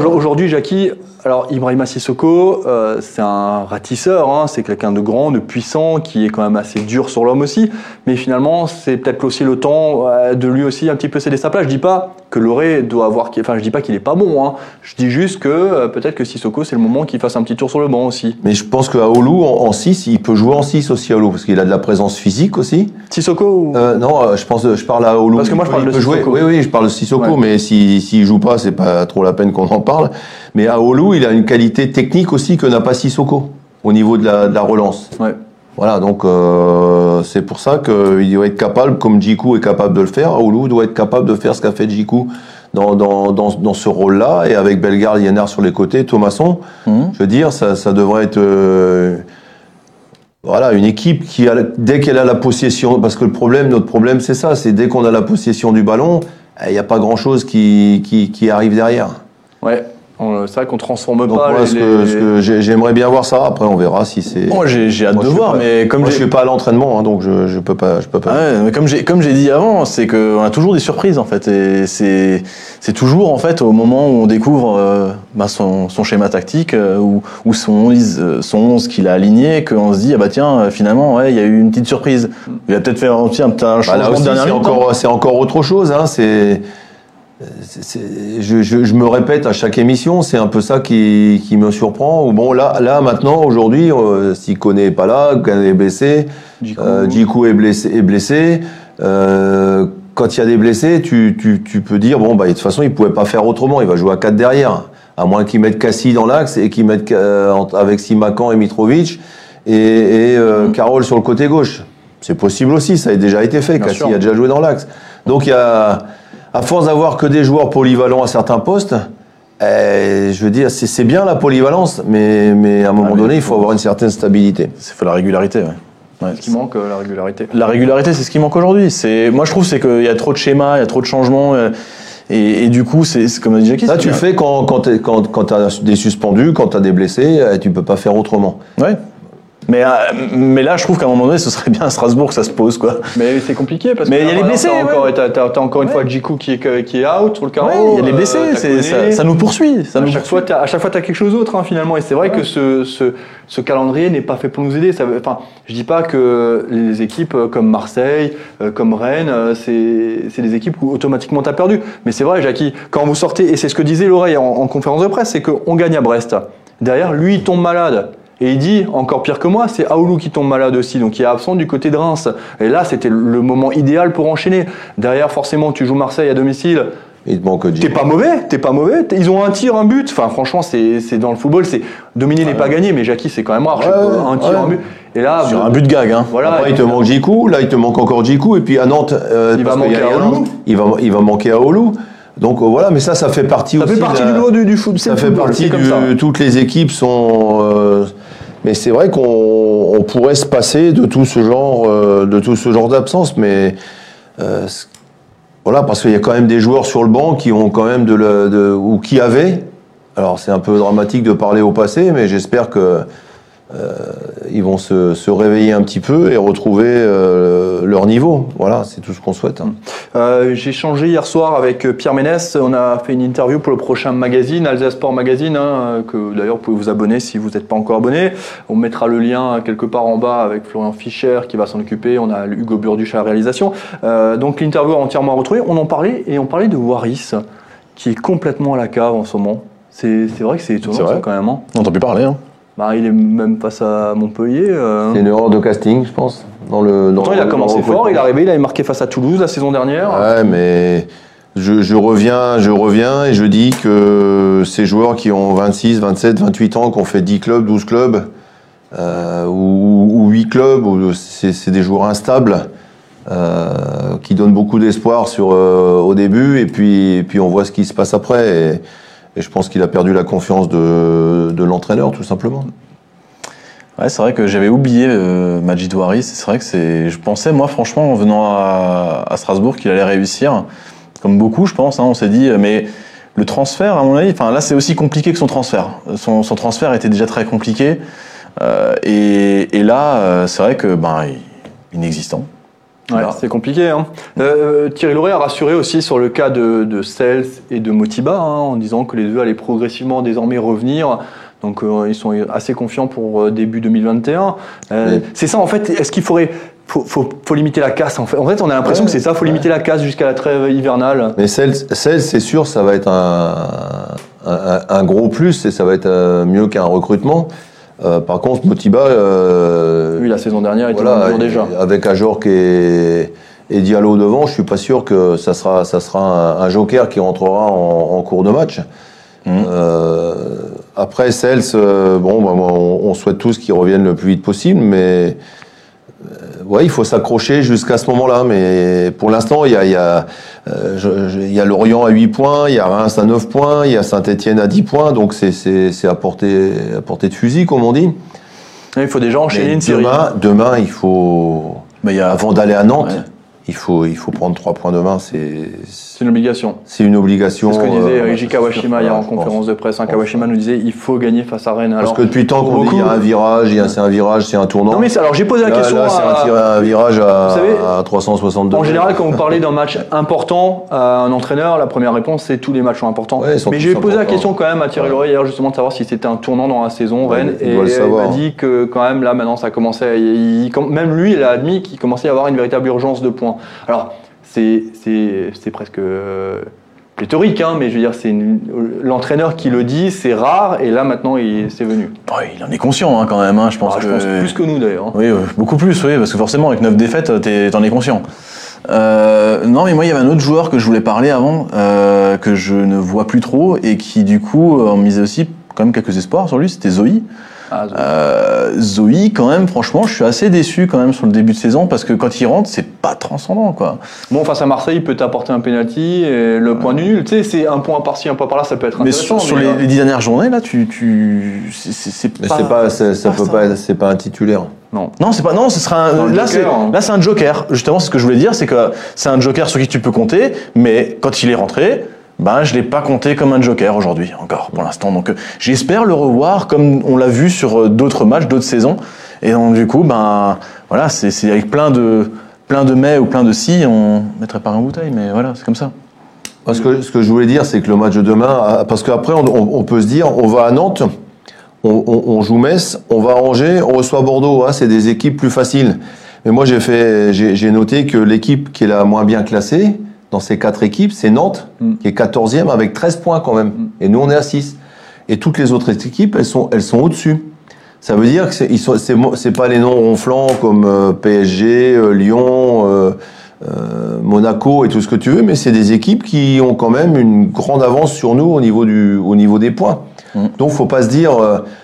Aujourd'hui, Jackie, alors Ibrahima Sissoko, euh, c'est un ratisseur, hein, c'est quelqu'un de grand, de puissant, qui est quand même assez dur sur l'homme aussi. Mais finalement, c'est peut-être aussi le temps de lui aussi un petit peu céder sa place. Je dis pas que Loré doit avoir, enfin, je dis pas qu'il est pas bon. Hein. Je dis juste que peut-être que Sissoko, c'est le moment qu'il fasse un petit tour sur le banc aussi. Mais je pense qu'à Oulu, en, 6, il peut jouer en 6 aussi à Oulu, parce qu'il a de la présence physique aussi. Sissoko ou... Euh, non, euh, je pense, je parle à Oulu. Parce que moi, je parle de jouer. Sissoko. Oui, oui, je parle de Sissoko, Ouais. mais s'il si, joue pas, c'est pas trop la peine qu'on en parle. Mais à Oulu, il a une qualité technique aussi que n'a pas Sissoko, au niveau de la, de la relance. Ouais. Voilà, donc euh, c'est pour ça qu'il doit être capable, comme Jiku est capable de le faire, Oulu doit être capable de faire ce qu'a fait Jiku dans, dans, dans, dans ce rôle-là, et avec Bellegarde, Yannard sur les côtés, Thomasson, Mhm. je veux dire, ça, ça devrait être euh, voilà, une équipe qui, a, dès qu'elle a la possession, parce que le problème, notre problème, c'est ça, c'est dès qu'on a la possession du ballon, eh, il n'y a pas grand-chose qui, qui, qui arrive derrière. Ouais. On- C'est vrai qu'on transforme Donc pas moi, les- ce que, les- ce que j'ai- j'aimerais bien voir ça. Après, on verra si c'est. Moi, j'ai j'ai hâte Moi, de je voir, pas- mais comme Moi, je j'ai suis pas à l'entraînement, hein, donc je, je peux pas. Je peux pas. Ah ouais, mais comme j'ai comme j'ai dit avant, c'est qu'on a toujours des surprises en fait, et c'est c'est toujours en fait au moment où on découvre euh, bah, son, son schéma tactique euh, ou, ou son 11, euh, son 11 qu'il a aligné, qu'on se dit ah bah tiens euh, finalement ouais il y a eu une petite surprise, il a peut-être fait un petit un, petit- un Bah, changement là aussi, c'est hein. encore, c'est encore autre chose. Hein, c'est- je, je- je me répète à chaque émission, c'est un peu ça qui, qui me surprend. Bon, là, là maintenant, aujourd'hui, euh, si Koné est pas là, Koné est blessé, Djikou. euh, est blessé. Est blessé euh, quand il y a des blessés, tu, tu, tu peux dire bon, bah, de toute façon, il pouvait pas faire autrement. Il va jouer à 4 derrière, à moins qu'il mette Cassie dans l'axe et qu'il mette euh, avec Simakan et Mitrovic et, et euh, Carole sur le côté gauche. C'est possible aussi, ça a déjà été fait. Bien Cassie sûr. a déjà joué dans l'axe. Donc il y a, à force d'avoir que des joueurs polyvalents à certains postes, eh, je veux dire, c'est bien la polyvalence, mais, mais à un moment Ah, donné, il il faut avoir une certaine stabilité. C'est faut la régularité. Ouais. Ouais, Ce qui manque, euh, la régularité. La régularité, c'est ce qui manque aujourd'hui. C'est, moi, je trouve, c'est qu'il y a trop de schémas, il y a trop de changements, euh, et, et du coup, c'est comme a dit Jackie. Ça, c'est tu le bien. fais quand, quand tu quand, quand as des suspendus, quand tu as des blessés, eh, tu peux pas faire autrement. Ouais. Mais, euh, mais là, je trouve qu'à un moment donné, ce serait bien à Strasbourg que ça se pose, quoi. Mais c'est compliqué parce Mais que il y a les blessés, T'as encore, ouais. t'as encore une Ouais. fois Djikou qui est, qui est out sur le carreau. Ouais, il y a les euh, blessés, ça, ça nous poursuit. Ça à nous chaque, poursuit. fois, t'as- à chaque fois, tu as quelque chose d'autre hein, finalement. Et c'est vrai que ce, ce, ce calendrier n'est pas fait pour nous aider. Ça enfin, je dis pas que les équipes euh, comme Marseille, comme Rennes, c'est c'est des équipes où automatiquement tu as perdu. Mais c'est vrai, Jackie, quand vous sortez, et c'est ce que disait l'oreille en, en conférence de presse, c'est qu'on gagne à Brest. Derrière, lui, il tombe malade. Et il dit, encore pire que moi, c'est Aoulou qui tombe malade aussi, donc il est absent du côté de Reims. Et là, c'était le moment idéal pour enchaîner. Derrière, forcément, tu joues Marseille à domicile. Il te manque T'es pas mauvais, t'es pas mauvais. Ils ont un tir, un but. Enfin, franchement, c'est dans le football, c'est dominer n'est pas gagner. Mais Jackie, c'est quand même rare. Ouais, un tir, ouais. un but. Et là, Sur bon, un but de gag, hein. voilà. Après, il te manque Djikou, là, il te manque encore Djikou, et puis à Nantes, euh, Il va manquer à. Il va, il va manquer à. Donc euh, voilà, mais ça, ça fait partie Ça aussi. fait partie la- du lot du, foot. Ça fait football, partie comme du. ça. Toutes les équipes sont. euh, mais c'est vrai qu'on on pourrait se passer de tout ce genre, euh, de tout ce genre d'absence, mais euh, voilà, parce qu'il y a quand même des joueurs sur le banc qui ont quand même de, la- de ou qui avaient. Alors c'est un peu dramatique de parler au passé, mais j'espère que ils vont se, se réveiller un petit peu et retrouver euh, leur niveau. Voilà, c'est tout ce qu'on souhaite. hein. Euh, J'ai changé hier soir avec euh, Pierre Ménès. On a fait une interview pour le prochain magazine, Alsace Sport Magazine, hein, que d'ailleurs vous pouvez vous abonner si vous n'êtes pas encore abonné. On mettra le lien quelque part en bas avec Florian Fischer qui va s'en occuper. On a Hugo Burduch à la réalisation. Euh, donc l'interview est entièrement retrouvée. On en parlait et on parlait de Waris qui est complètement à la cave en ce moment. C'est vrai que c'est étonnant ça, quand même. hein. On n'entend plus parler, hein. Bah, il est même face à Montpellier. euh. C'est une erreur de casting, je pense. Dans le, dans Pourtant, il a commencé fort, il est arrivé, il avait marqué face à Toulouse la saison dernière. Ouais, mais je, je reviens, je reviens et je dis que ces joueurs qui ont 26, 27, 28 ans, qui ont fait 10 clubs, 12 clubs, euh, ou, ou 8 clubs, c'est des joueurs instables, euh, qui donnent beaucoup d'espoir sur au début, et puis, et puis on voit ce qui se passe après. Et, et je pense qu'il a perdu la confiance de, l'entraîneur, tout simplement. Ouais, c'est vrai que j'avais oublié euh, Majid. C'est vrai que c'est. Je pensais, moi, franchement, en venant à, Strasbourg, qu'il allait réussir. Comme beaucoup, je pense. hein, on s'est dit, euh, mais le transfert, à mon avis, enfin là, c'est aussi compliqué que son transfert. Son, transfert était déjà très compliqué. Euh, et, là, euh, c'est vrai que ben, inexistant. Ouais, c'est compliqué. Hein. Euh, Thierry Lauré a rassuré aussi sur le cas de, de Cels et de Motiba, hein, en disant que les deux allaient progressivement désormais revenir. Donc euh, ils sont assez confiants pour euh, début 2021. Euh, Oui. C'est ça en fait. Est-ce qu'il faudrait faut, faut, faut limiter la casse en fait? En fait, on a l'impression Ouais, que c'est ça. Faut ouais. limiter la casse jusqu'à la trêve hivernale. Mais celle c'est sûr, ça va être un, un, un gros plus et ça va être mieux qu'un recrutement. Euh, par contre, Motiba, euh, Lui, la saison dernière, il était voilà, en déjà. avec Ajorc et, et Diallo devant, je suis pas sûr que ça sera, ça sera un, un joker qui rentrera en, en cours de match. Mhm. Euh, après, Cels, euh, bon, bah, moi, on, on souhaite tous qu'ils reviennent le plus vite possible, mais ouais, il faut s'accrocher jusqu'à ce moment-là. Mais pour l'instant, il y a, il y, a, euh, je- je- il y a Lorient à 8 points, il y a Reims à 9 points, il y a Saint-Etienne à 10 points, donc c'est- c'est c'est à portée, à portée de fusil, comme on dit. Il faut déjà enchaîner Mais une série. demain, demain, il faut, Mais il y a, avant d'aller à Nantes, Ouais. il faut, il faut prendre trois points demain. C'est, C'est une obligation. c'est une obligation. C'est ce que disait euh, Eiji Kawashima hier en conférence de presse. hein. Kawashima nous disait il faut gagner face à Rennes. Parce Alors, que depuis pour qu'on dit il y a un virage, il y a- c'est un virage, c'est un tournant. Non mais c'est- alors j'ai posé la là, question là, c'est un, virage à, Vous savez, à 362. En général, quand vous parlez d'un match important à un entraîneur, la première réponse c'est tous les matchs sont importants. Ouais, ils sont Mais j'ai posé la question quand même à Thierry. Loret hier justement de savoir si c'était un tournant dans la saison Ouais, Rennes et il m'a dit que quand même là maintenant ça commençait, à- il- il- même lui il a admis qu'il commençait à y avoir une véritable urgence de points. Alors c'est presque euh, pléthorique, hein, mais je veux dire c'est l'entraîneur qui le dit, c'est rare et là maintenant il c'est venu. Oh, il en est conscient hein, quand même, hein, je pense Ah, je que... pense plus que nous d'ailleurs. hein. Oui, euh, beaucoup plus, oui, parce que forcément, avec 9 défaites, t'es- t'en es conscient. Euh, non, mais moi, il y avait un autre joueur que je voulais parler avant, euh, que je ne vois plus trop, et qui, du coup, euh, en misait aussi quand même quelques espoirs sur lui, c'était Zoé. Ah, Euh, Zoé, quand même, franchement, je suis assez déçu quand même sur le début de saison, parce que quand il rentre, c'est pas transcendant, quoi. Bon, face à Marseille, il peut t'apporter un penalty et le point du nul. Tu sais, c'est un point par-ci, un point par là, ça peut être Mais intéressant. sur, sur mais, les, euh, les dix dernières journées, là, tu, tu, c'est- Mais pas, c'est pas, ça pas peut ça. pas être, c'est pas un titulaire. Non. Non, c'est pas. Non, ce sera un. Là, c'est joker, hein. là, c'est un joker. Justement, c'est ce que je voulais dire, c'est que c'est un joker sur qui tu peux compter, mais quand il est rentré, ben je l'ai pas compté comme un joker aujourd'hui encore pour l'instant. Donc, euh, j'espère le revoir comme on l'a vu sur euh, d'autres matchs, d'autres saisons. Et donc, du coup, ben voilà, c'est avec plein de plein de mais ou plein de si, on mettrait pas en bouteille, mais voilà, c'est comme ça. Parce que ce que je voulais dire, c'est que le match de demain, ah, parce qu'après, on, peut se dire, on va à Nantes, on, joue Metz, on va à Angers, on reçoit Bordeaux. hein, c'est des équipes plus faciles. Mais moi, j'ai j'ai noté que l'équipe qui est la moins bien classée dans ces quatre équipes, c'est Nantes, Mm. qui est 14e avec 13 points quand même. Et nous, on est à 6. Et toutes les autres équipes, elles sont, elles sont au-dessus. Ça veut dire que c'est, ils sont, c'est, mo- c'est pas les noms ronflants comme euh, PSG, euh, Lyon, euh, Monaco et tout ce que tu veux, mais c'est des équipes qui ont quand même une grande avance sur nous au niveau du, au niveau des points. Mm. Donc faut pas se dire,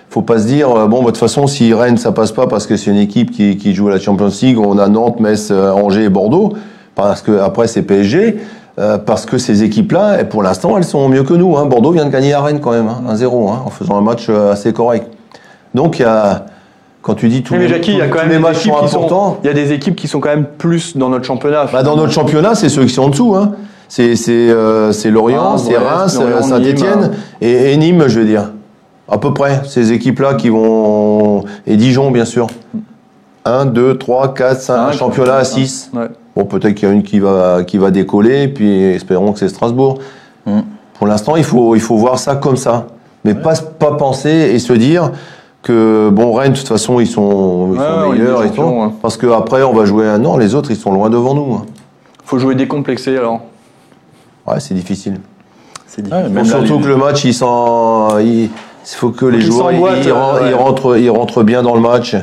faut pas se dire bon bah, de toute façon si Rennes ça passe pas parce que c'est une équipe qui, qui joue à la Champions League, on a Nantes, Metz, Angers et Bordeaux, parce que après c'est PSG. euh, parce que ces équipes-là, pour l'instant, elles sont mieux que nous. Hein. Bordeaux vient de gagner à Rennes quand même, hein, 1-0, hein, en faisant un match euh, assez correct. Donc, il y a, quand tu dis tous mais les, Jackie, il y a tous- quand tous même les des matchs sont importants, Il y a des équipes qui sont quand même plus dans notre championnat. bah, dans notre championnat, c'est ceux qui sont en dessous. Hein. C'est euh, c'est Lorient, Reims, c'est Reims, Nîmes. et, et Nîmes, je veux dire. À peu près, ces équipes-là qui vont. Et Dijon, bien sûr. 1, 2, 3, 4, 5, Cinq, championnat à ouais. 6. Ouais. Bon, peut-être qu'il y a une qui va, qui va décoller, puis espérons que c'est Strasbourg. Mm. Pour l'instant, il faut, il faut voir ça comme ça. Mais pas, pas penser et se dire que, bon, Rennes, de toute façon, ils sont, ils Ouais, sont en meilleurs. tout. Champions, ouais. Parce qu'après, on va jouer un an, les autres, ils sont loin devant nous. hein. Faut jouer décomplexé alors. Ouais, c'est difficile. C'est là, surtout les- que le match, il s'en, il, il faut que les joueurs, ils, ils euh, ils rentrent, ils rentrent bien dans le match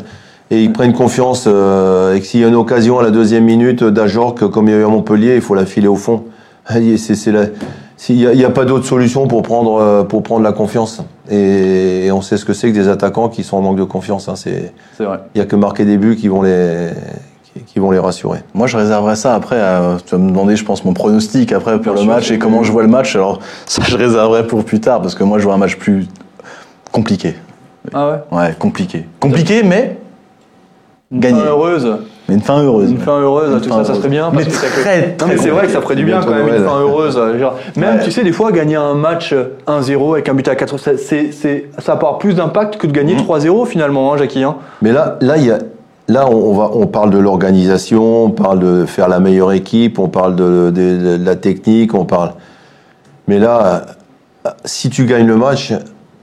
et ils prennent confiance. euh, et que s'il y a une occasion à la deuxième minute d'Ajorc, comme il y a eu à Montpellier, il faut la filer au fond. C'est, la- s'il n'y a, il y a pas d'autre solution pour prendre, euh, pour prendre la confiance. Et, et on sait ce que c'est que des attaquants qui sont en manque de confiance. hein. C'est, C'est vrai. il y a que marquer des buts qui vont les, qui, vont les rassurer. Moi, je réserverai ça après. à- tu vas me demander, je pense, mon pronostic après pour Bien le sûr, match et comment je vois le match. Alors, ça, je réserverai pour plus tard parce que moi, je vois un match plus compliqué. Ah ouais? Ouais, compliqué. Compliqué, mais Une Gagné. fin heureuse. mais une fin heureuse. Une fin heureuse, Une tout fin ça, ça serait bien. Mais que très, c'est vrai que ça ferait du bien quand même une fin heureuse. Genre, même, Ouais. tu sais, des fois, gagner un match 1-0 avec un but à 4, c'est, c'est- ça a plus d'impact que de gagner Mhm. 3-0 finalement, hein, Jackie. hein. Mais là, là, y a, là, on, va, on parle de l'organisation, on parle de faire la meilleure équipe, on parle de, de- de la technique, on parle. Mais là, euh, si tu gagnes le match,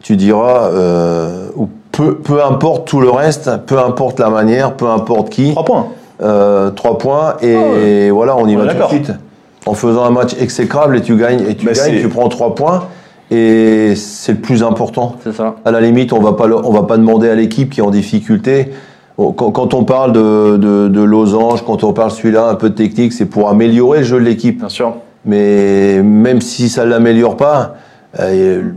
tu diras, euh, ou peu, peu importe tout le reste, peu importe la manière, peu importe qui, Trois points. euh, trois points et, Ah ouais. voilà, on y On va tout de suite. En faisant un match exécrable et tu gagnes, et tu Bah, gagnes, tu prends trois points et c'est le plus important. C'est ça. À la limite, on va pas, on va pas demander à l'équipe qui est en difficulté. Quand, quand on parle de, de, de losange, quand on parle celui-là, un peu de technique, c'est pour améliorer le jeu de l'équipe. Bien sûr. Mais même si ça ne l'améliore pas, euh,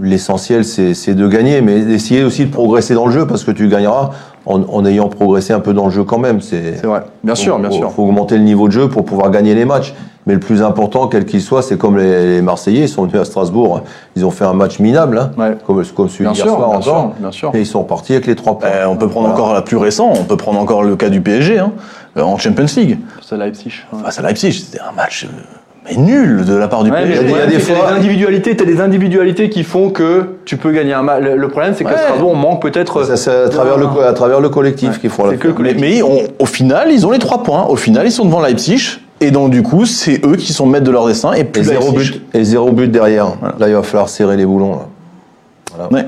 l'essentiel c'est c'est de gagner, mais d'essayer aussi de progresser dans le jeu parce que tu gagneras en, en ayant progressé un peu dans le jeu quand même. C'est C'est vrai. Bien sûr, bien faut- sûr. faut augmenter le niveau de jeu pour pouvoir gagner les matchs. Mais le plus important, quel qu'il soit, c'est comme les, les Marseillais, ils sont venus à Strasbourg, ils ont fait un match minable, hein, Ouais. comme, comme celui Bien d'hier sûr, soir bien encore. sûr, bien sûr. Et ils sont partis avec les trois points. Euh, on peut prendre Voilà. encore la plus récent, on peut prendre encore le cas du PSG hein, euh, en Champions League. C'est Leipzig. ouais. Face à Leipzig, c'était un match euh, mais nul de la part du Ouais, PSG. il y a des fois- t'as des individualités, t'as des individualités qui font que tu peux gagner un match. Le le problème, c'est qu'à Ouais. Strasbourg, on manque peut-être. C'est à travers, le, à travers le collectif qu'il faut la C'est que le faire. Mais, collectif. mais on- au final, ils ont les trois points. Au final, ils sont devant Leipzig. Et donc, du coup, c'est eux qui sont maîtres de leur destin. Et zéro but, et zéro but derrière. Là, il va falloir serrer les boulons. là. Ouais.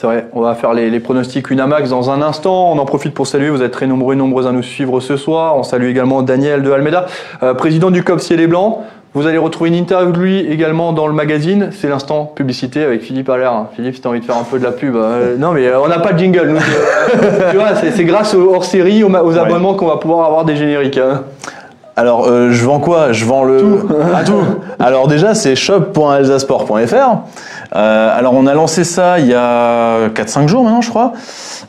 C'est vrai, on va faire les, les pronostics Unamax dans un instant. On en profite pour saluer, vous êtes très nombreux et nombreuses à nous suivre ce soir. On salue également Daniel de Almeida, euh, président du COP Ciel et Blanc. Vous allez retrouver une interview de lui également dans le magazine. C'est l'instant publicité avec Philippe Allaire. Philippe, si t'as envie de faire un peu de la pub. euh, non, mais euh, on n'a pas de jingle. Euh, tu vois, c'est grâce aux hors-série, aux, aux abonnements qu'on va pouvoir avoir des génériques. hein. Alors, euh, je vends quoi? Je vends le. Ah, tout Alors, déjà, c'est shop.alsasport.fr. Euh, alors, on a lancé ça il y a 4-5 jours maintenant, je crois.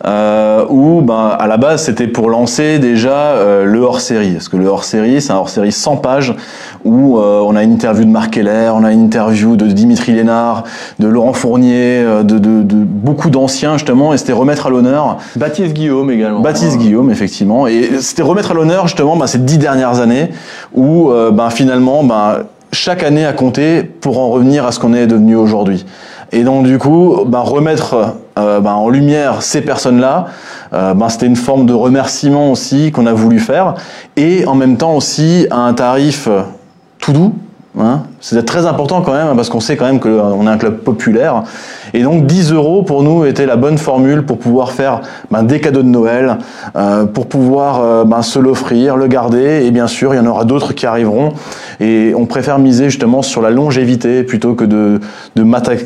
Euh, où, ben, à la base, c'était pour lancer déjà euh, le hors-série. Parce que le hors-série, c'est un hors-série 100 pages où euh, on a une interview de Marc Keller, on a une interview de Dimitri Lénard, de Laurent Fournier, euh, de, de- de beaucoup d'anciens, justement, et c'était remettre à l'honneur Baptiste Guillaume également. Baptiste Guillaume, effectivement. Et c'était remettre à l'honneur justement bah, ces dix dernières années où euh, bah, finalement bah, chaque année a compté pour en revenir à ce qu'on est devenu aujourd'hui. Et donc du coup, bah, remettre euh, bah, en lumière ces personnes-là, euh, bah, c'était une forme de remerciement aussi qu'on a voulu faire. Et en même temps aussi à un tarif euh, tout doux. Hein. C'est très important quand même parce qu'on sait quand même qu'on est un club populaire. Et donc 10 euros pour nous était la bonne formule pour pouvoir faire ben, des cadeaux de Noël, euh, pour pouvoir euh, ben, se l'offrir, le garder. Et bien sûr, il y en aura d'autres qui arriveront. Et on préfère miser justement sur la longévité plutôt que de,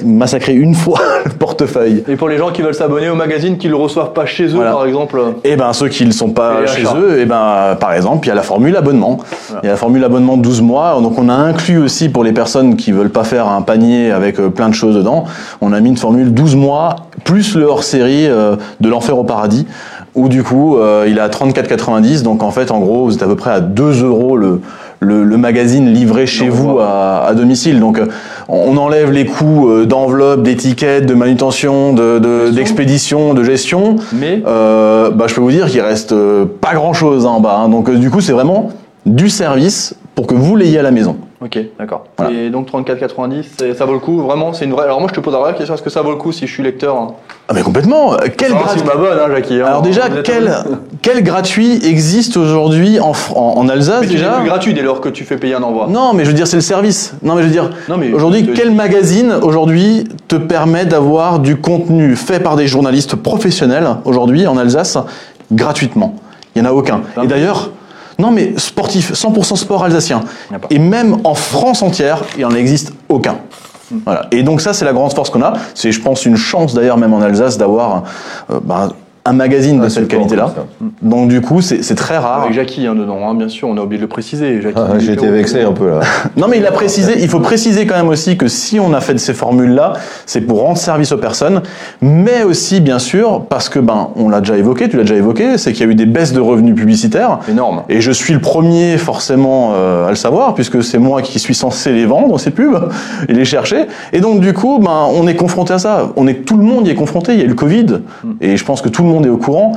massacrer une fois le portefeuille. Et pour les gens qui veulent s'abonner au magazine, qui le reçoivent pas chez eux, Voilà. par exemple. Et ben ceux qui ne sont pas Et chez achat. eux, et ben par exemple, il y a la formule abonnement. Il y a la formule abonnement de 12 mois. Donc on a inclus aussi pour les personnes qui veulent pas faire un panier avec euh, plein de choses dedans, on a mis une formule 12 mois plus le hors-série euh, de l'enfer au paradis où du coup euh, il est à 34,90 donc en fait en gros vous êtes à peu près à 2 euros le, le, le magazine livré chez Donc, vous à, à domicile donc on enlève les coûts d'enveloppe, d'étiquette, de manutention, de- de- d'expédition, de gestion Mais euh, bah, je peux vous dire qu'il reste pas grand chose en bas. hein. Donc du coup, c'est vraiment du service pour que vous l'ayez à la maison. Ok, d'accord. Voilà. Et donc 34,90, c'est- ça vaut le coup, vraiment, c'est une vraie. Alors moi, je te pose la vraie question est-ce que ça vaut le coup si je suis lecteur hein? Ah mais complètement. Euh, Quel si gratuit. je m'abonne, hein, Jackie. hein. Alors déjà, quel, quel gratuit existe aujourd'hui en, en, en Alsace Mais déjà plus gratuit dès lors que tu fais payer un envoi. Non, mais je veux dire, c'est le service. Non, mais je veux dire, aujourd'hui, quel magazine aujourd'hui te permet d'avoir du contenu fait par des journalistes professionnels aujourd'hui en Alsace gratuitement? Il y en a aucun. Et d'ailleurs, non, mais sportif, 100% sport alsacien. Et même en France entière, il n'en existe aucun. Voilà. Et donc ça, c'est la grande force qu'on a. C'est, je pense, une chance d'ailleurs même en Alsace d'avoir euh, ben, un magazine de Ah, cette qualité-là. Donc du coup, c'est, très rare. Avec Jackie hein, dedans, hein, bien sûr, on a oublié de le préciser. Ah, J'ai été vexé un peu là. Non, mais il a précisé, il faut préciser quand même aussi que si on a fait ces formules-là, c'est pour rendre service aux personnes, mais aussi, bien sûr, parce que, ben, on l'a déjà évoqué, tu l'as déjà évoqué, c'est qu'il y a eu des baisses de revenus publicitaires. Énorme. Et je suis le premier forcément euh, à le savoir, puisque c'est moi qui suis censé les vendre, ces pubs, et les chercher. Et donc du coup, ben, on est confronté à ça. On est, tout le monde y est confronté. Il y a eu le Covid, et je pense que tout le monde est au courant.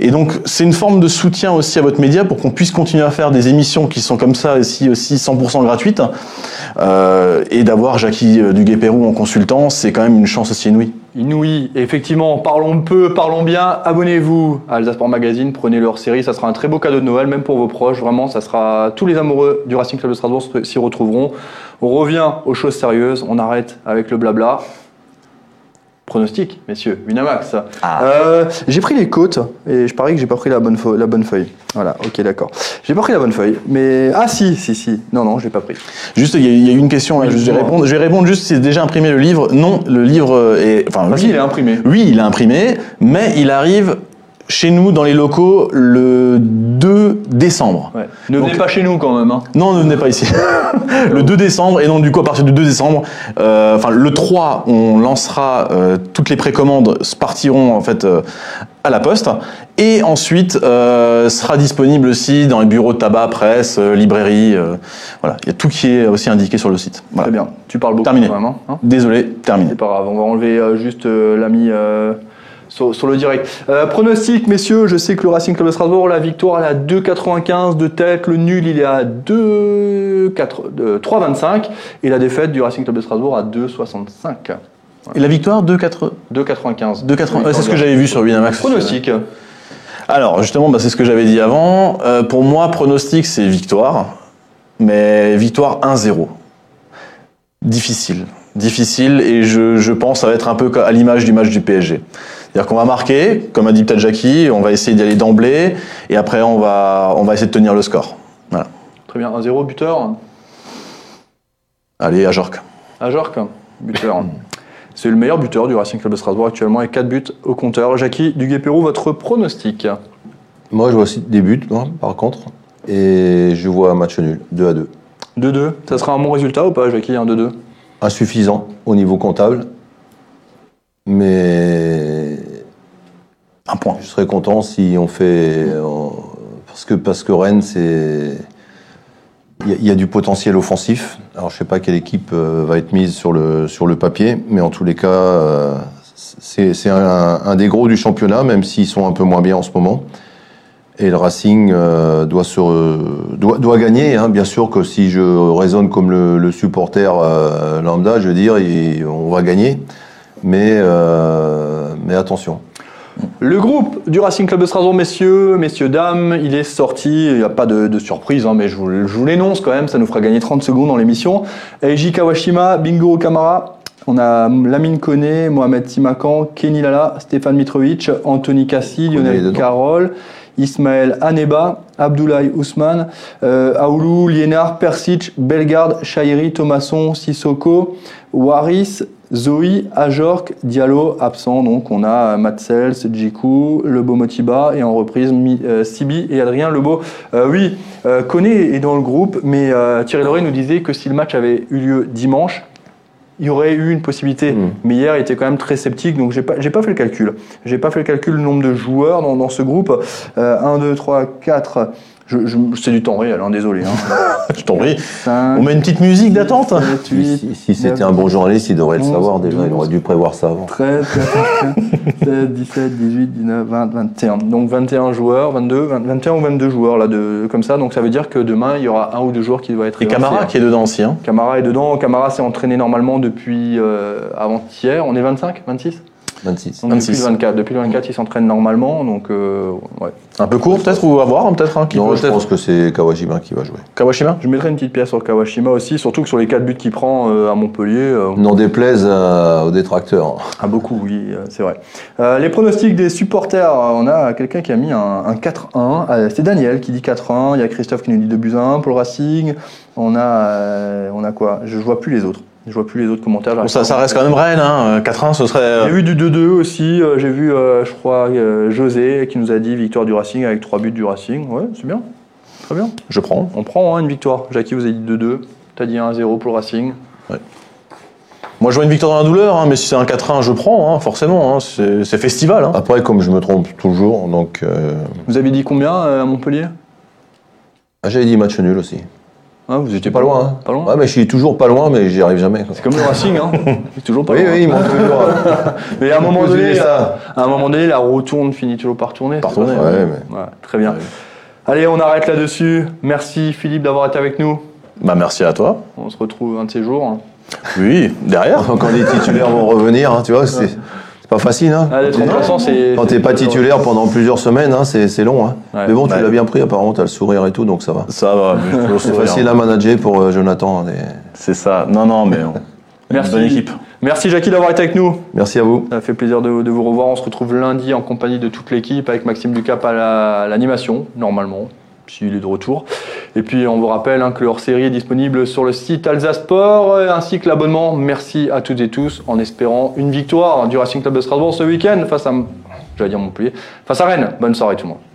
Et donc c'est une forme de soutien aussi à votre média pour qu'on puisse continuer à faire des émissions qui sont comme ça aussi, aussi 100% gratuites. Euh, et d'avoir Jackie euh, Duguay-Pérou en consultant, c'est quand même une chance aussi inouïe. Inouï, effectivement, parlons peu, parlons bien. Abonnez-vous à Alsace Sport Magazine, prenez leur série, ça sera un très beau cadeau de Noël, même pour vos proches. Vraiment, ça sera tous les amoureux du Racing Club de Strasbourg s'y retrouveront. On revient aux choses sérieuses, on arrête avec le blabla. Pronostic, messieurs, Winamax. Ah. Euh, j'ai pris les côtes et je parie que j'ai pas pris la bonne, feu- la bonne feuille. Voilà, ok, d'accord. J'ai pas pris la bonne feuille, mais ah si, si, si. Non, non, j'ai pas pris. Juste, il y, a- il y a une question, Oui, je, vais répondre, je vais répondre juste si c'est déjà imprimé le livre. Non, le livre est... Enfin, Ah oui, si, il est imprimé. Oui, il est imprimé, mais il arrive chez nous, dans les locaux, le 2 décembre. Ouais. Ne Donc- venez pas chez nous quand même. hein. Non, ne venez pas ici. le 2 décembre, et donc du coup, à partir du 2 décembre, euh, enfin le 3, on lancera euh, toutes les précommandes partiront en fait euh, à la poste, et ensuite sera disponible aussi dans les bureaux de tabac, presse, librairie. voilà, il y a tout qui est aussi indiqué sur le site. Voilà. Très bien. Tu parles beaucoup Terminé. hein, Désolé, terminé. C'est pas grave, on va enlever juste l'ami sur, sur le direct. Euh, pronostic, messieurs, je sais que le Racing Club de Strasbourg, la victoire elle est à 2,95 de tête, le nul il est à 2, 4, euh, 3,25 et la défaite du Racing Club de Strasbourg à 2,65. Et la victoire 2,4 2,95. 2,80 ouais, C'est ce que j'avais vu sur Winamax. Pronostic. Alors justement, bah, c'est ce que j'avais dit avant. Euh, pour moi, pronostic, c'est victoire, mais victoire 1-0. Difficile, difficile, et je, je pense que ça va être un peu à l'image du match du PSG. C'est-à-dire qu'on va marquer, comme a dit peut-être Jackie, on va essayer d'y aller d'emblée, et après on va, on va essayer de tenir le score. Voilà. Très bien, 1-0, buteur. Allez, à Jork. À Jork, buteur. C'est le meilleur buteur du Racing Club de Strasbourg actuellement avec 4 buts au compteur. Jackie Duguay-Pérou, votre pronostic Moi, je vois aussi des buts, moi, par contre. Et je vois un match nul, 2 à 2. 2-2. Ça sera un bon résultat ou pas, Jackie, un 2-2 Insuffisant au niveau comptable. Mais Un point. je serais content si on fait. euh, Parce que, parce que Rennes, c'est. Il y, a- du potentiel offensif. Alors, je sais pas quelle équipe euh, va être mise sur le, sur le papier, mais en tous les cas, euh, c'est un, un des gros du championnat, même s'ils sont un peu moins bien en ce moment. Et le Racing doit, se, doit, doit gagner. Hein. Bien sûr que si je raisonne comme le, supporter lambda, je veux dire, on va gagner. Mais, euh, mais attention. Le groupe du Racing Club de Strasbourg, messieurs, messieurs, dames, il est sorti. Il n'y a pas de, de surprise, hein, mais je vous, l'énonce quand même, ça nous fera gagner 30 secondes dans l'émission. Eiji Kawashima, Bingo Kamara. On a Lamine Koné, Mohamed Timakan, Kenny Lala, Stéphane Mitrovic, Anthony Cassi, Lionel. Carroll, Ismaël Aneba, Abdoulaye Ousmane, euh, Aoulou, Liénard, Persic, Bellegarde, Chahiri, Thomasson, Sissoko, Waris, Zoe, Ajork, Diallo, absent. Donc on a Matsels, Djikou, Lebo Motiba et en reprise euh, Sibi et Adrien Lebo. Euh, oui, euh, Koné est dans le groupe, mais euh, Thierry Loret nous disait que si le match avait eu lieu dimanche, il y aurait eu une possibilité. Mm. Mais hier, il était quand même très sceptique, donc j'ai pas, j'ai pas fait le calcul. J'ai pas fait le calcul du nombre de joueurs dans, dans ce groupe. Euh, 1, 2, 3, 4. Je, je- c'est du temps réel, hein, désolé. Hein. Je t'en prie. 5, On met une petite musique d'attente. 7, 8, Si, si c'était un bon journaliste, il devrait le 11, savoir déjà. Il 12. aurait dû prévoir ça avant. 13, 14, 15, 16, 17, 18, 19, 20, 21. Donc 21 joueurs, 22, 20, 21 ou 22 joueurs là de, comme ça. Donc ça veut dire que demain, il y aura un ou deux joueurs qui doivent être Et Camara hein. qui est dedans aussi. Hein. Camara est dedans. Camara s'est entraîné normalement depuis euh, avant-hier. On est 25, 26 26. Donc, Depuis 26. le 24. Depuis le 24, il s'entraîne normalement. Donc euh, ouais. Un peu court peut-être ou à voir hein, peut-être. Hein, Non, peut je pense que c'est Kawajima qui va jouer. Kawashima Je mettrai une petite pièce sur Kawashima aussi, surtout que sur les 4 buts qu'il prend euh, à Montpellier. euh, N'en déplaise à- aux détracteurs. Ah beaucoup, oui, euh, c'est vrai. Euh, les pronostics des supporters, euh, on a quelqu'un qui a mis un, un 4-1. Euh, c'est Daniel qui dit 4-1. Il y a Christophe qui nous dit 2 buts à 1 pour le Racing. On a, euh, on a quoi? Je vois plus les autres. Je vois plus les autres commentaires. Bon, ça, ça reste quand même Rennes. Hein. 4-1 ce serait. J'ai vu du 2-2 aussi. euh, J'ai vu, euh, je crois, euh, José qui nous a dit victoire du Racing avec 3 buts du Racing. Ouais, c'est bien. Très bien. Je prends. On prend hein, une victoire. Jackie vous a dit 2-2. T'as dit 1-0 pour le Racing. Moi je vois une victoire dans la douleur, hein, mais si c'est un 4-1, je prends, hein, forcément. hein. C'est festival. Hein. Après, comme je me trompe toujours, donc euh, Vous avez dit combien euh, à Montpellier? Ah, j'avais dit match nul aussi. Ah, Vous étiez Pas loin. Hein. Pas loin. Ouais, mais je suis toujours pas loin, mais j'y arrive jamais. C'est comme le Racing, hein. Toujours pas Oui, loin. oui, il monte toujours. Mais à un moment donné, ça. à un moment donné, la retourne finit toujours par tourner. Par tourner, ça Ouais, mais Voilà, très bien. Allez, on arrête là-dessus. Merci Philippe d'avoir été avec nous. Bah merci à toi. On se retrouve un de ces jours. hein. Oui, derrière. quand les titulaires vont revenir, hein, tu vois, pas facile. Hein. Ah, d'être remplaçant, c'est. Quand t'es pas titulaire pendant plusieurs semaines, hein, c'est c'est long. Hein. Ouais. Mais bon, tu Ouais. l'as bien pris, apparemment, t'as le sourire et tout, donc ça va. Ça va, C'est facile à manager pour euh, Jonathan. et- C'est ça. Non, non, mais on... Merci. bonne équipe. Merci Jackie d'avoir été avec nous. Merci à vous. Ça fait plaisir de, de vous revoir. On se retrouve lundi en compagnie de toute l'équipe avec Maxime Ducap à la- à l'animation, normalement, s'il est de retour. Et puis on vous rappelle hein, que le hors-série est disponible sur le site Alsace Sport euh, ainsi que l'abonnement. Merci à toutes et tous en espérant une victoire du Racing Club de Strasbourg ce week-end face à dire Montpellier, face à Rennes. Bonne soirée tout le monde.